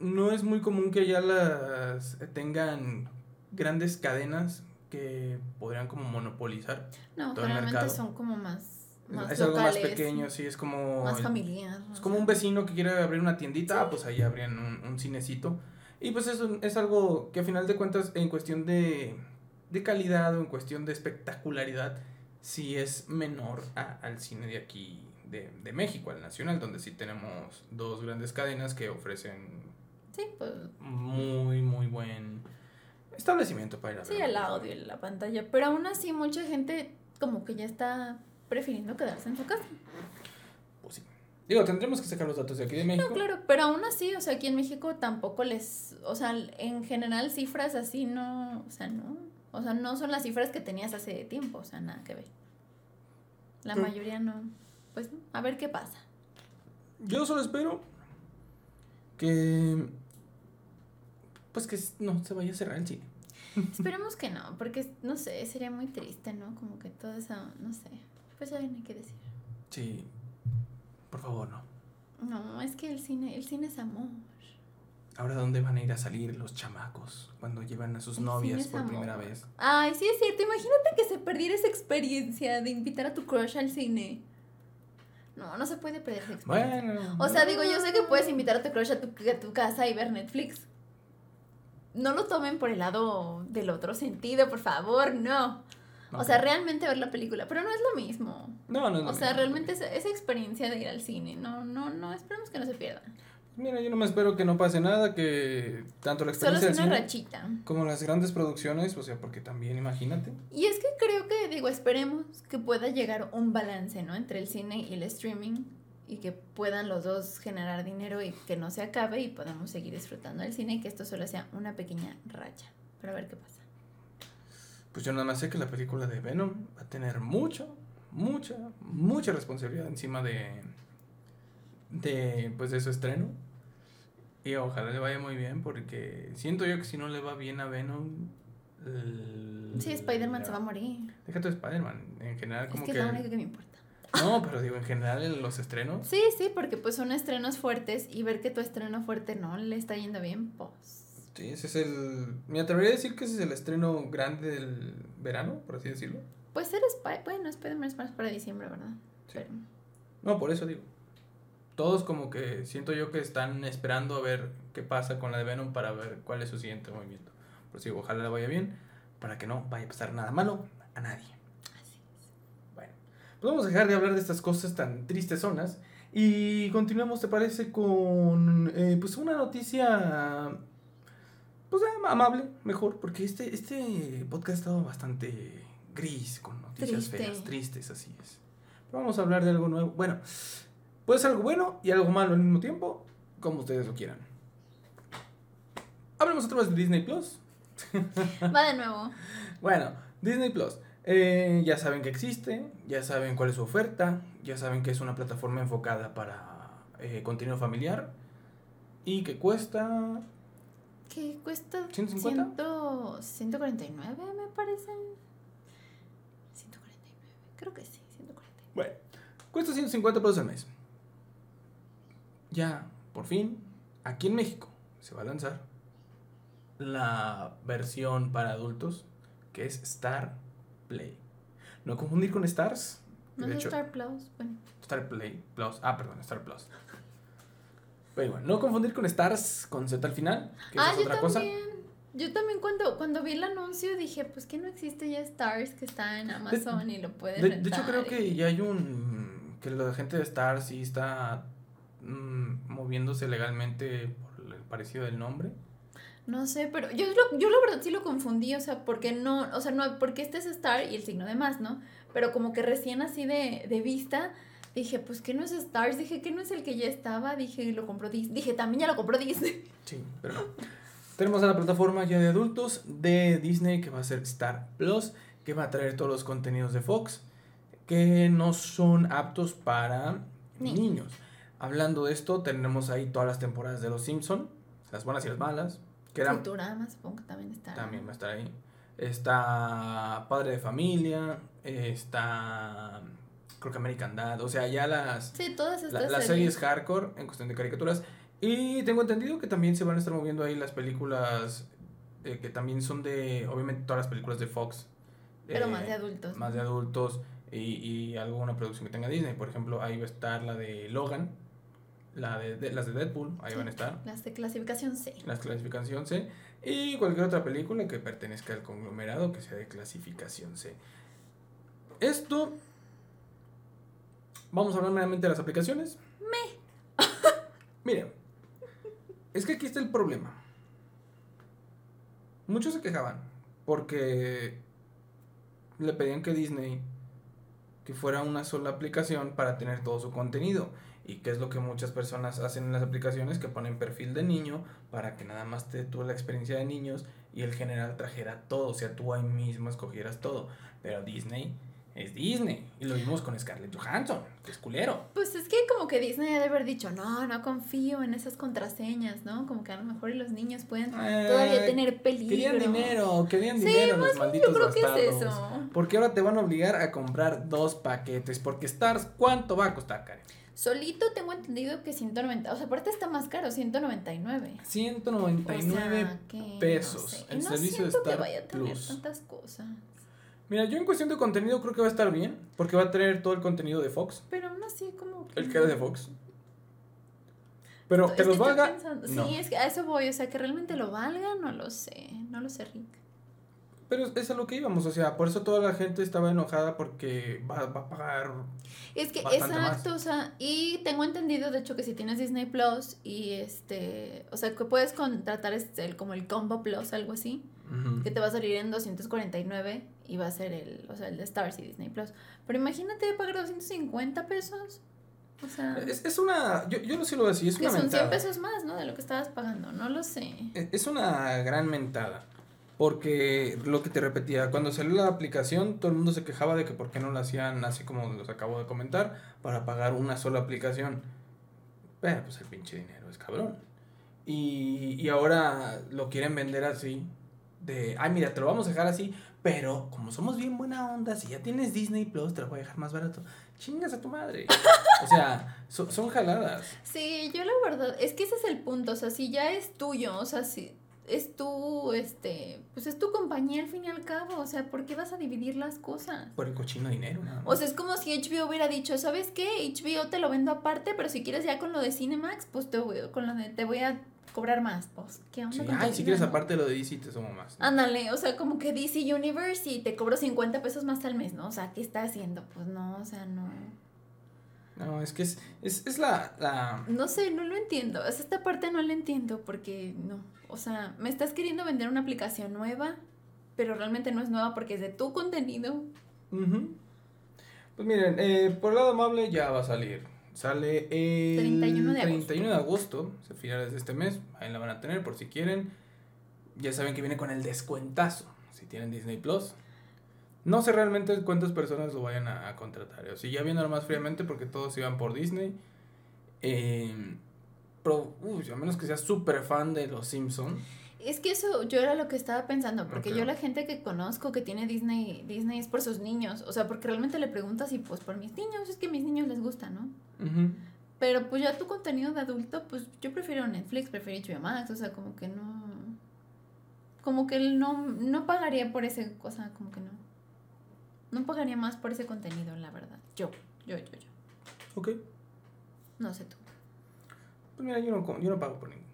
No es muy común que allá las tengan grandes cadenas que podrían como monopolizar. No, todo generalmente son como más es algo más pequeño, sí, es como... Más familiar. Es como un vecino que quiere abrir una tiendita, pues ahí abrían un, un, cinecito. Y pues eso es algo que a final de cuentas, en cuestión de, de calidad o en cuestión de espectacularidad, sí es menor al cine de aquí, de, de México, al nacional, donde sí tenemos dos grandes cadenas que ofrecen sí, pues, muy, muy buen establecimiento para ir a ver. Sí, el audio y la pantalla, pero aún así mucha gente como que ya está prefiriendo quedarse en su casa. Pues sí. Digo, tendremos que sacar los datos de aquí de México. No, claro, pero aún así, o sea, aquí en México tampoco les, o sea, en general cifras así no, o sea, no, o sea, no son las cifras que tenías hace tiempo, o sea, nada que ver. La mayoría no, pues, a ver qué pasa. Yo solo espero que, pues que no se vaya a cerrar el cine. Esperemos que no, porque no sé, sería muy triste, ¿no? Como que todo eso, no sé. Pues ya viene que decir. Sí. Por favor, no. No, es que el cine, el cine es amor. Ahora, ¿dónde van a ir a salir los chamacos cuando llevan a sus novias por primera vez? Ay, sí es cierto. Imagínate que se perdiera esa experiencia de invitar a tu crush al cine. No, no se puede perder esa experiencia. Bueno. O sea, digo, yo sé que puedes invitar a tu crush a tu, a tu casa y ver Netflix. No lo tomen por el lado del otro sentido, por favor, no. O sea, realmente ver la película, pero no es lo mismo. No, no es lo O sea, realmente esa, esa experiencia de ir al cine, no, no, no, esperemos que no se pierdan. Mira, yo no me espero que no pase nada, que tanto la experiencia Solo es una rachita. como las grandes producciones, o sea, porque también imagínate. Y es que creo que, digo, esperemos que pueda llegar un balance, ¿no? Entre el cine y el streaming y que puedan los dos generar dinero y que no se acabe y podamos seguir disfrutando del cine y que esto solo sea una pequeña racha. Pero a ver qué pasa. Pues yo nada más sé que la película de Venom va a tener mucha, mucha, mucha responsabilidad encima de, de, pues de su estreno. Y ojalá le vaya muy bien porque siento yo que si no le va bien a Venom... sí, Spider-Man se va a morir. Déjate de Spider-Man. En general como es que... Es lo único que me importa. No, pero digo, en general en los estrenos. Sí, sí, porque pues son estrenos fuertes y ver que tu estreno fuerte no le está yendo bien, pues... Sí, ese es el... Me atrevería a decir que ese es el estreno grande del verano, por así decirlo. Pues ser. Bueno, Spider-Man es más para diciembre, ¿verdad? Sí. No, por eso digo todos como que siento yo que están esperando a ver qué pasa con la de Venom para ver cuál es su siguiente movimiento. Por si ojalá le vaya bien, para que no vaya a pasar nada malo a nadie. Así es. Bueno, pues vamos a dejar de hablar de estas cosas tan tristes zonas y continuamos, ¿te parece? Con eh, pues una noticia pues amable, mejor, porque este, este podcast ha estado bastante gris, con noticias feas, tristes, así es. vamos a hablar de algo nuevo. Bueno, Puede ser algo bueno y algo malo al mismo tiempo, como ustedes lo quieran. Hablemos otra vez de Disney Plus. Va de nuevo. bueno, Disney Plus. Eh, ya saben que existe, ya saben cuál es su oferta, ya saben que es una plataforma enfocada para eh, contenido familiar y que cuesta... ¿Qué cuesta? ¿150? 149 me parece. 149, creo que sí, 149. Bueno, cuesta 150 pesos al mes ya, por fin, aquí en México se va a lanzar la versión para adultos que es Star Play. No confundir con Stars. No es Star Plus. Bueno. Star Play Plus. Ah, perdón, Star Plus. Pero bueno, no confundir con Stars con Z al final, que ah, es otra cosa. Yo también cuando, cuando vi el anuncio dije, pues que no existe ya Stars que está en Amazon y lo puedes de, De hecho creo que ya hay un... que la gente de Stars sí está Mm, moviéndose legalmente por el parecido del nombre. No sé, pero yo, lo, yo la verdad sí lo confundí, o sea, porque no, o sea, no, porque este es Star y el signo de más, ¿no? Pero como que recién así de, de vista, dije, pues que no es Stars, dije que no es el que ya estaba, dije, lo compró Disney, dije, también ya lo compró Disney. Sí, pero no. Tenemos a la plataforma ya de adultos de Disney que va a ser Star Plus, que va a traer todos los contenidos de Fox, que no son aptos para niños. Hablando de esto, tenemos ahí todas las temporadas de Los Simpson, las buenas y las malas. Que eran, Futurama, supongo que también está. También va a estar ahí. Está Padre de Familia, está creo que American Dad, o sea, ya las Sí, todas estas la, las series hardcore en cuestión de caricaturas y tengo entendido que también se van a estar moviendo ahí las películas eh, que también son de obviamente todas las películas de Fox. Pero más de adultos. Más de adultos y, y alguna producción que tenga Disney, por ejemplo, ahí va a estar la de Logan, la de, las de Deadpool, ahí van a estar. Las de clasificación C. Las de clasificación C. Y cualquier otra película que pertenezca al conglomerado que sea de clasificación C. Esto. Vamos a hablar meramente de las aplicaciones. Me. Miren. Es que aquí está el problema. Muchos se quejaban porque le pedían que Disney que fuera una sola aplicación para tener todo su contenido. Y qué es lo que muchas personas hacen en las aplicaciones, que ponen perfil de niño para que nada más te tuve la experiencia de niños y el general trajera todo, o sea, tú ahí mismo escogieras todo. Pero Disney es Disney. Y lo vimos con Scarlett Johansson, que es culero. Pues es que como que Disney ha de haber dicho, no, no confío en esas contraseñas, ¿no? Como que a lo mejor los niños pueden eh, todavía tener peligro. Querían dinero, querían dinero los malditos yo creo que es eso. Porque ahora te van a obligar a comprar dos paquetes, porque Stars, ¿cuánto va a costar, Karen? Solito tengo entendido que 190, o sea, aparte está más caro, 199. 199 pesos. el servicio de Star que vaya a tener tantas cosas. Mira, yo en cuestión de contenido creo que va a estar bien, porque va a tener todo el contenido de Fox. Pero no así como que... El que era de Fox. Pero que los valga. Sí, es que a eso voy, o sea, que realmente lo valga, no lo sé, no lo sé, Rick. Pero es a lo que íbamos, o sea, por eso toda la gente estaba enojada porque va, va a pagar. Es que, exacto, o sea, y tengo entendido, de hecho, que si tienes Disney Plus y este, o sea, que puedes contratar este, el, como el Combo Plus, algo así, que te va a salir en 249 y va a ser el, o sea, el de Stars y Disney Plus. Pero imagínate pagar 250 pesos. O sea, es, es una, yo, yo no sé lo así, es que son 100 pesos más, ¿no? De lo que estabas pagando, no lo sé. E, es una gran mentada. Porque lo que te repetía, cuando salió la aplicación, todo el mundo se quejaba de que por qué no lo hacían así como los acabo de comentar, para pagar una sola aplicación. Pero pues el pinche dinero es cabrón. Y, y ahora lo quieren vender así. De, ay, mira, te lo vamos a dejar así, pero como somos bien buena onda, si ya tienes Disney Plus, te lo voy a dejar más barato. Chingas a tu madre. O sea, son jaladas. Sí, yo la verdad, es que ese es el punto. O sea, si ya es tuyo, o sea, si es tu, este, pues es tu compañía al fin y al cabo, o sea, ¿por qué vas a dividir las cosas? Por el cochino dinero, O sea, es como si HBO hubiera dicho, ¿sabes qué? HBO te lo vendo aparte, pero si quieres ya con lo de Cinemax, pues te voy, con lo de, te voy a cobrar más, pues, ¿qué onda? Sí, ay, si quieres aparte lo de DC te sumo más. Ándale, o sea, como que DC Universe y te cobro 50 pesos más al mes, ¿no? O sea, ¿qué está haciendo? Pues no, o sea, no. No, es que es, es, es la, la... No sé, no lo entiendo. O esta parte no la entiendo porque no. O sea, me estás queriendo vender una aplicación nueva, pero realmente no es nueva porque es de tu contenido. Pues miren, eh, por el lado amable ya va a salir. Sale el 31 de 31 de agosto, a finales de este mes. Ahí la van a tener por si quieren. Ya saben que viene con el descuentazo. Si tienen Disney Plus. No sé realmente cuántas personas lo vayan a, contratar. O sea, ya viendo más fríamente porque todos iban por Disney. Eh, pero, uy, a menos que seas súper fan de Los Simpsons. Es que eso yo era lo que estaba pensando, porque yo la gente que conozco que tiene Disney, Disney es por sus niños, o sea, porque realmente le preguntas y pues por mis niños, es que a mis niños les gusta, ¿no? Pero pues ya tu contenido de adulto, pues yo prefiero Netflix, prefiero HBO Max, o sea, como que no, como que no, no pagaría por esa cosa, como que no. No pagaría más por ese contenido, la verdad. Yo, yo, yo, yo. Ok. No sé tú. Pues mira, yo no, yo no pago por ninguno.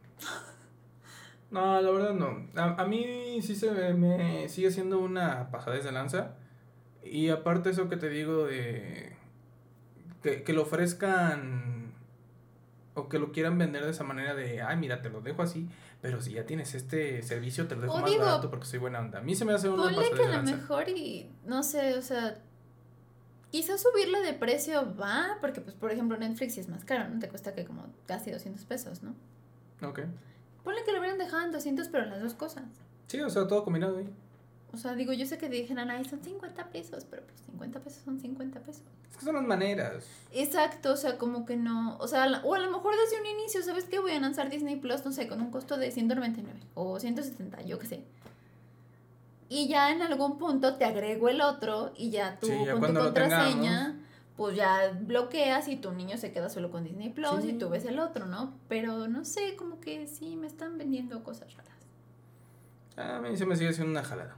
No, la verdad no. A, a mí sí se me, sigue siendo una pasadez de lanza. Y aparte eso que te digo de que, que lo ofrezcan o que lo quieran vender de esa manera de, ay, mira, te lo dejo así, pero si ya tienes este servicio, te lo dejo más barato porque soy buena onda. A mí se me hace una Ponle que a lo mejor y, no sé, o sea, quizás subirle de precio va, porque pues por ejemplo Netflix es más caro, ¿no? Te cuesta que como casi 200 pesos, ¿no? Ok. Ponle que lo hubieran dejado en 200, pero las dos cosas. Sí, o sea, todo combinado ahí. O sea, digo, yo sé que dijeran, ay, son 50 pesos, pero pues 50 pesos son 50 pesos. Es que son las maneras. Exacto, o sea, como que no. O sea, o a lo mejor desde un inicio, ¿sabes qué? Voy a lanzar Disney Plus, no sé, con un costo de 199 o 170, yo qué sé. Y ya en algún punto te agrego el otro y ya tú con tu contraseña, pues ya bloqueas y tu niño se queda solo con Disney Plus y tú ves el otro, ¿no? Pero no sé, como que sí me están vendiendo cosas raras. A mí se me sigue haciendo una jalada.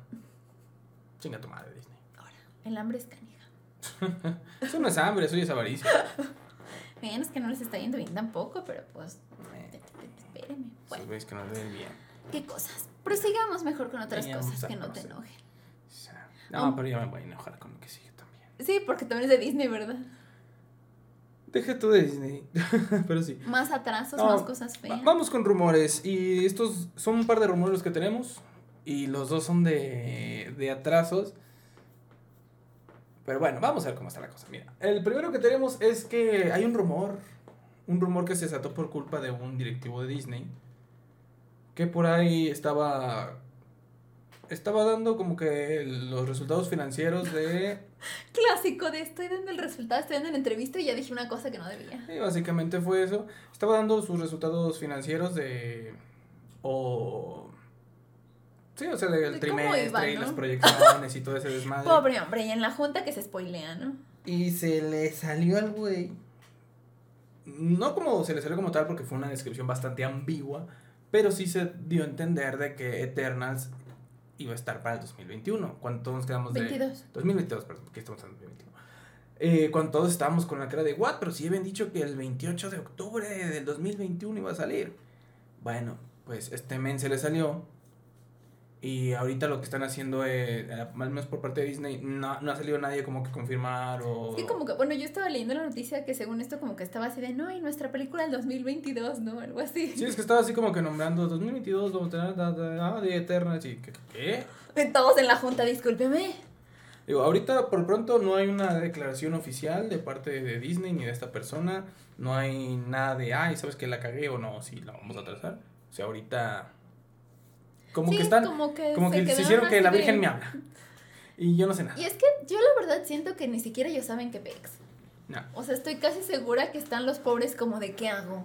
Chinga tu madre, Disney. Ahora, el hambre es canija. eso no es hambre, eso ya es avaricia. Bien, es que no les está yendo bien tampoco, pero pues. Eh, espérenme. Bueno. veis que no le den bien. ¿Qué cosas? Prosigamos mejor con otras cosas que no te enojen. No, pero ya me voy a enojar con lo que también. Sí, porque también es de Disney, ¿verdad? Deja tú de Disney, pero sí. Más atrasos, más cosas feas. Vamos con rumores. Y estos son un par de rumores que tenemos. Y los dos son de, de atrasos. Pero bueno, vamos a ver cómo está la cosa. Mira, el primero que tenemos es que hay un rumor. Un rumor que se desató por culpa de un directivo de Disney. Que por ahí estaba. Estaba dando como que los resultados financieros de. Clásico de estoy dando el resultado, estoy dando la entrevista y ya dije una cosa que no debía. Y básicamente fue eso. Estaba dando sus resultados financieros de. O Sí, o sea, del trimestre y las proyecciones y todo ese desmadre. Pobre hombre, y en la junta que se spoilea, ¿no? Y se le salió al güey. No como se le salió como tal, porque fue una descripción bastante ambigua, pero sí se dio a entender de que Eternals iba a estar para el 2021. ¿Cuánto nos quedamos de...? 22. 2022, perdón, porque estamos en 2021. eh, cuando todos estábamos con la cara de, what, pero sí habían dicho que el 28 de octubre del 2021 iba a salir. Bueno, pues este men se le salió. Y ahorita lo que están haciendo, eh, al menos por parte de Disney, no, no ha salido nadie como que confirmar o... Sí, como que, bueno, yo estaba leyendo la noticia que según esto como que estaba así de, no, y nuestra película del 2022, ¿no? Algo así. Sí, es que estaba así como que nombrando 2022, vamos a tener, ah, de Eterna, así, ¿qué? Todos en la junta, discúlpeme. Digo, ahorita por pronto no hay una declaración oficial de parte de Disney ni de esta persona. No hay nada de, ay, ¿sabes que la cagué o no? Sí, la vamos a trazar. O sea, ahorita como que están. Como que, como se, que hicieron que la Virgen me habla. Y yo no sé nada. Y es que yo la verdad siento que ni siquiera ellos saben qué pex. No. O sea, estoy casi segura que están los pobres como de qué hago.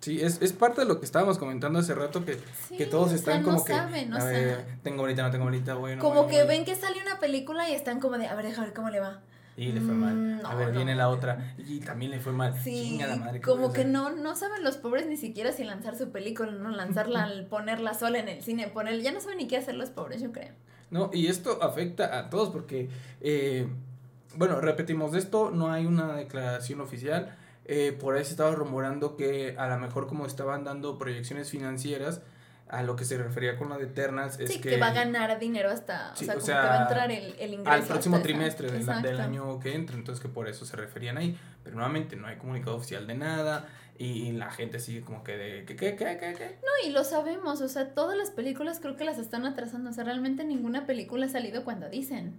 Sí, es, es parte de lo que estábamos comentando hace rato, que, que todos están como que... Saben, a ver, tengo ahorita, no tengo ahorita, bueno. Como que ven que sale una película y están como de, a ver, déjame ver cómo le va. Y le fue mal. Mm, a ver, viene la otra. Y también le fue mal. Sí, la madre, como que no, no saben los pobres ni siquiera si lanzar su película, no lanzarla, ponerla sola en el cine, poner, ya no saben ni qué hacer los pobres, yo creo. No, y esto afecta a todos porque, eh, bueno, repetimos esto, no hay una declaración oficial. Eh, por ahí se estaba rumorando que a lo mejor como estaban dando proyecciones financieras, a lo que se refería con la de Eternals es sí, que, va a ganar dinero hasta, o sea, como que va a entrar el, el ingreso. Al próximo trimestre del, del, año que entra, entonces que por eso se referían ahí, pero nuevamente no hay comunicado oficial de nada y la gente sigue como que de, ¿qué, qué, qué, qué, qué? No, y lo sabemos, o sea, todas las películas creo que las están atrasando, o sea, realmente ninguna película ha salido cuando dicen.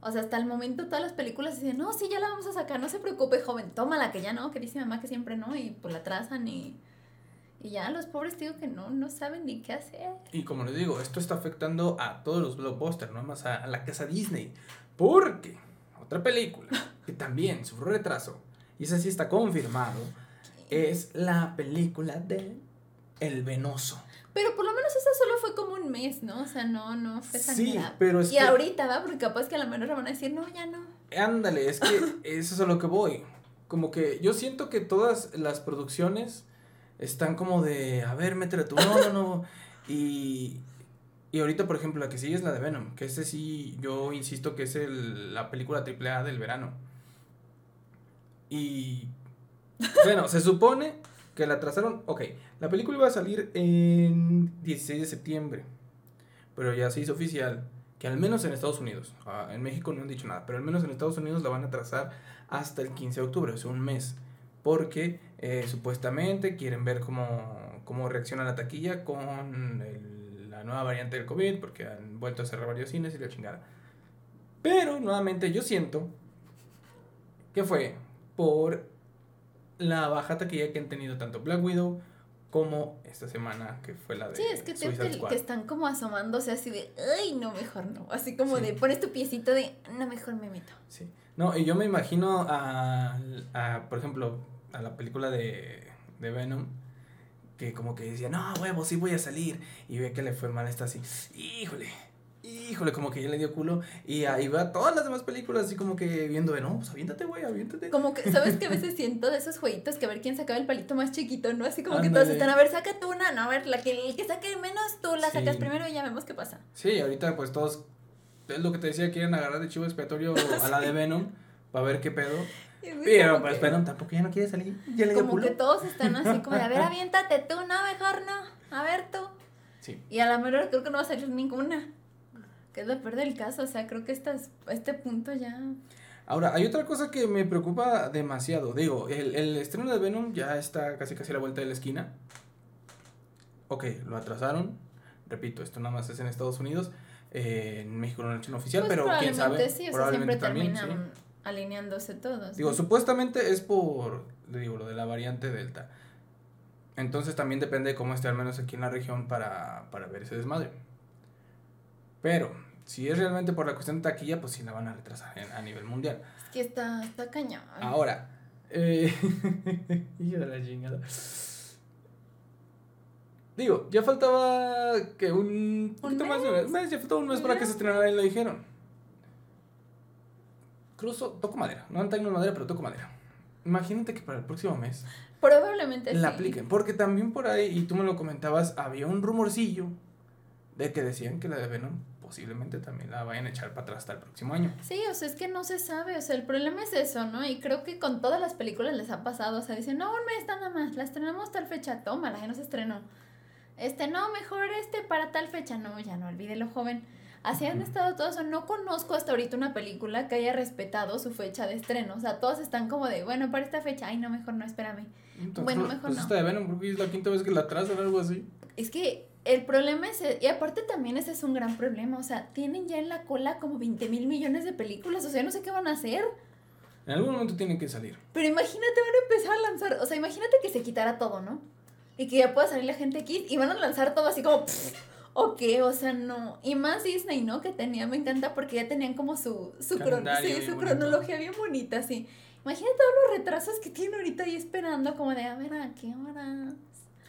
O sea, hasta el momento todas las películas dicen, no, sí, ya la vamos a sacar, no se preocupe, joven, tómala, que ya no, que dice mamá que siempre no, y pues la atrasan y... Y ya los pobres digo que no, no saben ni qué hacer. Y como les digo, esto está afectando a todos los blockbusters, no más a, la casa Disney. Porque otra película que también sufrió retraso, y esa sí está confirmado, es la película de El Venoso. Pero por lo menos esa solo fue como un mes, ¿no? O sea, no, no fue tan Sí, pero es Y ahorita va, porque capaz que a lo menos van a decir, no, ya no. Ándale, es que eso es a lo que voy. Como que yo siento que todas las producciones están como de, a ver, métele tú, no, no, no. Y, y ahorita, por ejemplo, la que sigue es la de Venom, que ese sí, yo insisto que es el, la película AAA del verano. Y, bueno, se supone que la trazaron, ok, la película iba a salir en 16 de septiembre, pero ya se hizo oficial que al menos en Estados Unidos, ah, en México no han dicho nada, pero al menos en Estados Unidos la van a trazar hasta el 15 de octubre, o sea, un mes porque eh, supuestamente quieren ver cómo, cómo reacciona la taquilla con la nueva variante del COVID, porque han vuelto a cerrar varios cines y la chingada. Pero nuevamente yo siento que fue por la baja taquilla que han tenido tanto Black Widow como esta semana que fue la de Sí, es que, te, que están como asomándose así de, ay, no, mejor no. Así como de, pones tu piecito de, no, mejor me meto. Sí. No, y yo me imagino a, a por ejemplo, a la película de, de Venom, que como que decía, no, huevo, sí voy a salir. Y ve que le fue mal, está así, híjole, híjole, como que ya le dio culo. Y ahí va todas las demás películas así como que viendo de, no, pues aviéntate, güey, aviéntate. Como que, ¿sabes que a veces siento de esos jueguitos que a ver quién sacaba el palito más chiquito, ¿no? Así como que todos están, a ver, saca tú una, no, a ver, la que, el que saque menos tú la sacas primero y ya vemos qué pasa. Sí, ahorita pues todos, es lo que te decía, quieren agarrar de chivo expiatorio a la de Venom para ver qué pedo. Pero, pues, pero tampoco ya no quiere salir. Ya le como que todos están así como de, a ver, aviéntate tú, no, mejor no. A ver tú. Sí. Y a la mejor creo que no va a salir ninguna. Que es lo peor del caso. O sea, creo que estas, este punto ya. Ahora, hay otra cosa que me preocupa demasiado. Digo, el, el estreno de Venom ya está casi casi a la vuelta de la esquina. Ok, lo atrasaron. Repito, esto nada más es en Estados Unidos. Eh, en México no lo han hecho oficial, pues pero quién sabe. Sí, o sea, siempre también, alineándose todos. Digo, supuestamente es por, digo, lo de la variante Delta. Entonces también depende de cómo esté al menos aquí en la región para, para ver ese desmadre. Pero, si es realmente por la cuestión de taquilla, pues sí la van a retrasar a nivel mundial. Es que está, está cañón. Ahora, eh, la chingada. Digo, ya faltaba que un, poquito más de un mes, ya faltaba un mes para que se estrenara y lo dijeron incluso toco madera. No tengo madera, pero toco madera. Imagínate que para el próximo mes. Probablemente la apliquen. Porque también por ahí, y tú me lo comentabas, había un rumorcillo de que decían que la de Venom posiblemente también la vayan a echar para atrás hasta el próximo año. Sí, o sea, es que no se sabe, o sea, el problema es eso, ¿no? Y creo que con todas las películas les ha pasado, o sea, dicen, no, un mes nada más, la estrenamos tal fecha, toma, la ya no se estrenó. Este, no, mejor este para tal fecha, no, ya no, olvídelo, joven. Así han estado todos, o no conozco hasta ahorita una película que haya respetado su fecha de estreno, o sea, todos están como de, bueno, para esta fecha, ay, no, mejor no, espérame. bueno, mejor pues no. Esta de Venom, porque es la quinta vez que la trazan o algo así. Es que el problema es, y aparte también ese es un gran problema, o sea, tienen ya en la cola como 20 mil millones de películas, o sea, no sé qué van a hacer. En algún momento tienen que salir. Pero imagínate, van a empezar a lanzar, o sea, imagínate que se quitara todo, ¿no? Y que ya pueda salir la gente aquí y van a lanzar todo así como... ¿O qué? O sea, no. Y más Disney, ¿no? Que tenía, me encanta porque ya tenían como su, su, sí, su cronología bien bonita, sí. Imagínate todos los retrasos que tienen ahorita ahí esperando, como de, a ver, ¿a qué hora?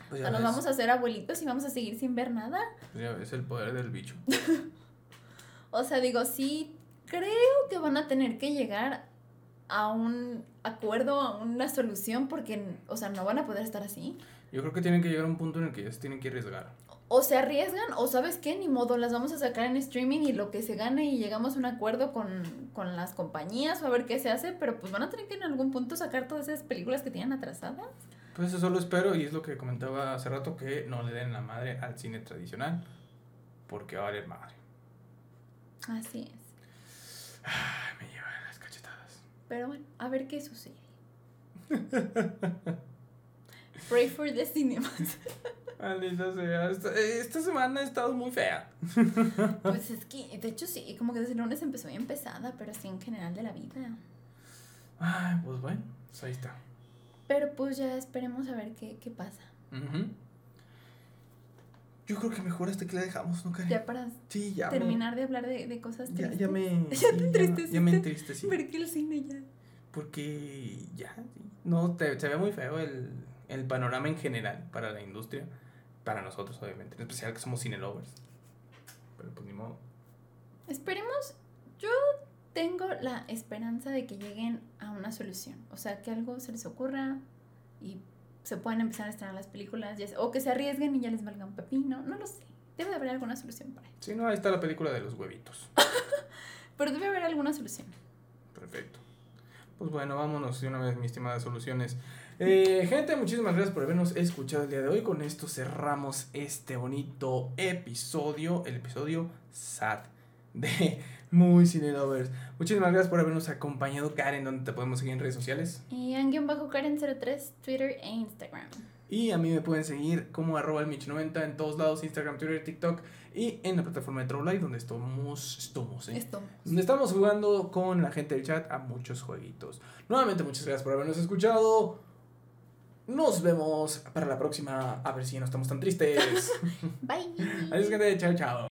Pues o nos vamos a hacer abuelitos y vamos a seguir sin ver nada. Ya es el poder del bicho. o sea, digo, sí, creo que van a tener que llegar a un acuerdo, a una solución, porque, o sea, no van a poder estar así. Yo creo que tienen que llegar a un punto en el que ellos tienen que arriesgar. O se arriesgan, o sabes qué, ni modo, las vamos a sacar en streaming y lo que se gane y llegamos a un acuerdo con, con las compañías o a ver qué se hace, pero pues van a tener que en algún punto sacar todas esas películas que tienen atrasadas. Pues eso solo espero y es lo que comentaba hace rato, que no le den la madre al cine tradicional, porque va a valer madre. Así es. Ay, me llevan las cachetadas. Pero bueno, a ver qué sucede. Pray for the cinemas. Maldita sea, esta, esta, semana ha estado muy fea. Pues es que, de hecho sí, como que desde el lunes empezó bien pesada, pero así en general de la vida. Ay, pues bueno, pues ahí está. Pero pues ya esperemos a ver qué, qué pasa. Yo creo que mejor hasta que la dejamos, ¿no, Karen? Ya para sí, ya terminar de hablar de, de, cosas tristes. Ya, ya me... ya te entristeciste. Ya, me entristecí. Ver que el cine ya... Porque ya, no, te, se ve muy feo el, el panorama en general para la industria. Para nosotros, obviamente. En especial que somos cine lovers. Pero pues ni modo. Esperemos. Yo tengo la esperanza de que lleguen a una solución. O sea, que algo se les ocurra y se puedan empezar a estrenar las películas. o que se arriesguen y ya les valga un pepino. No lo sé. Debe de haber alguna solución para eso. Sí, no, ahí está la película de los huevitos. Pero debe haber alguna solución. Perfecto. Pues bueno, vámonos de una vez, mi estimada Soluciones. Eh, gente, muchísimas gracias por habernos escuchado el día de hoy. Con esto cerramos este bonito episodio, el episodio SAD de Muy Cine Lovers. Muchísimas gracias por habernos acompañado, Karen, donde te podemos seguir en redes sociales. Y en bajo Karen03, Twitter e Instagram. Y a mí me pueden seguir como arroba el Mich90 en todos lados, Instagram, Twitter, TikTok y en la plataforma de Troll donde estamos, estamos, ¿eh? estamos. Donde estamos jugando con la gente del chat a muchos jueguitos. Nuevamente, muchas gracias por habernos escuchado. Nos vemos para la próxima. A ver si no estamos tan tristes. Bye. Adiós, gente. Chao, chao.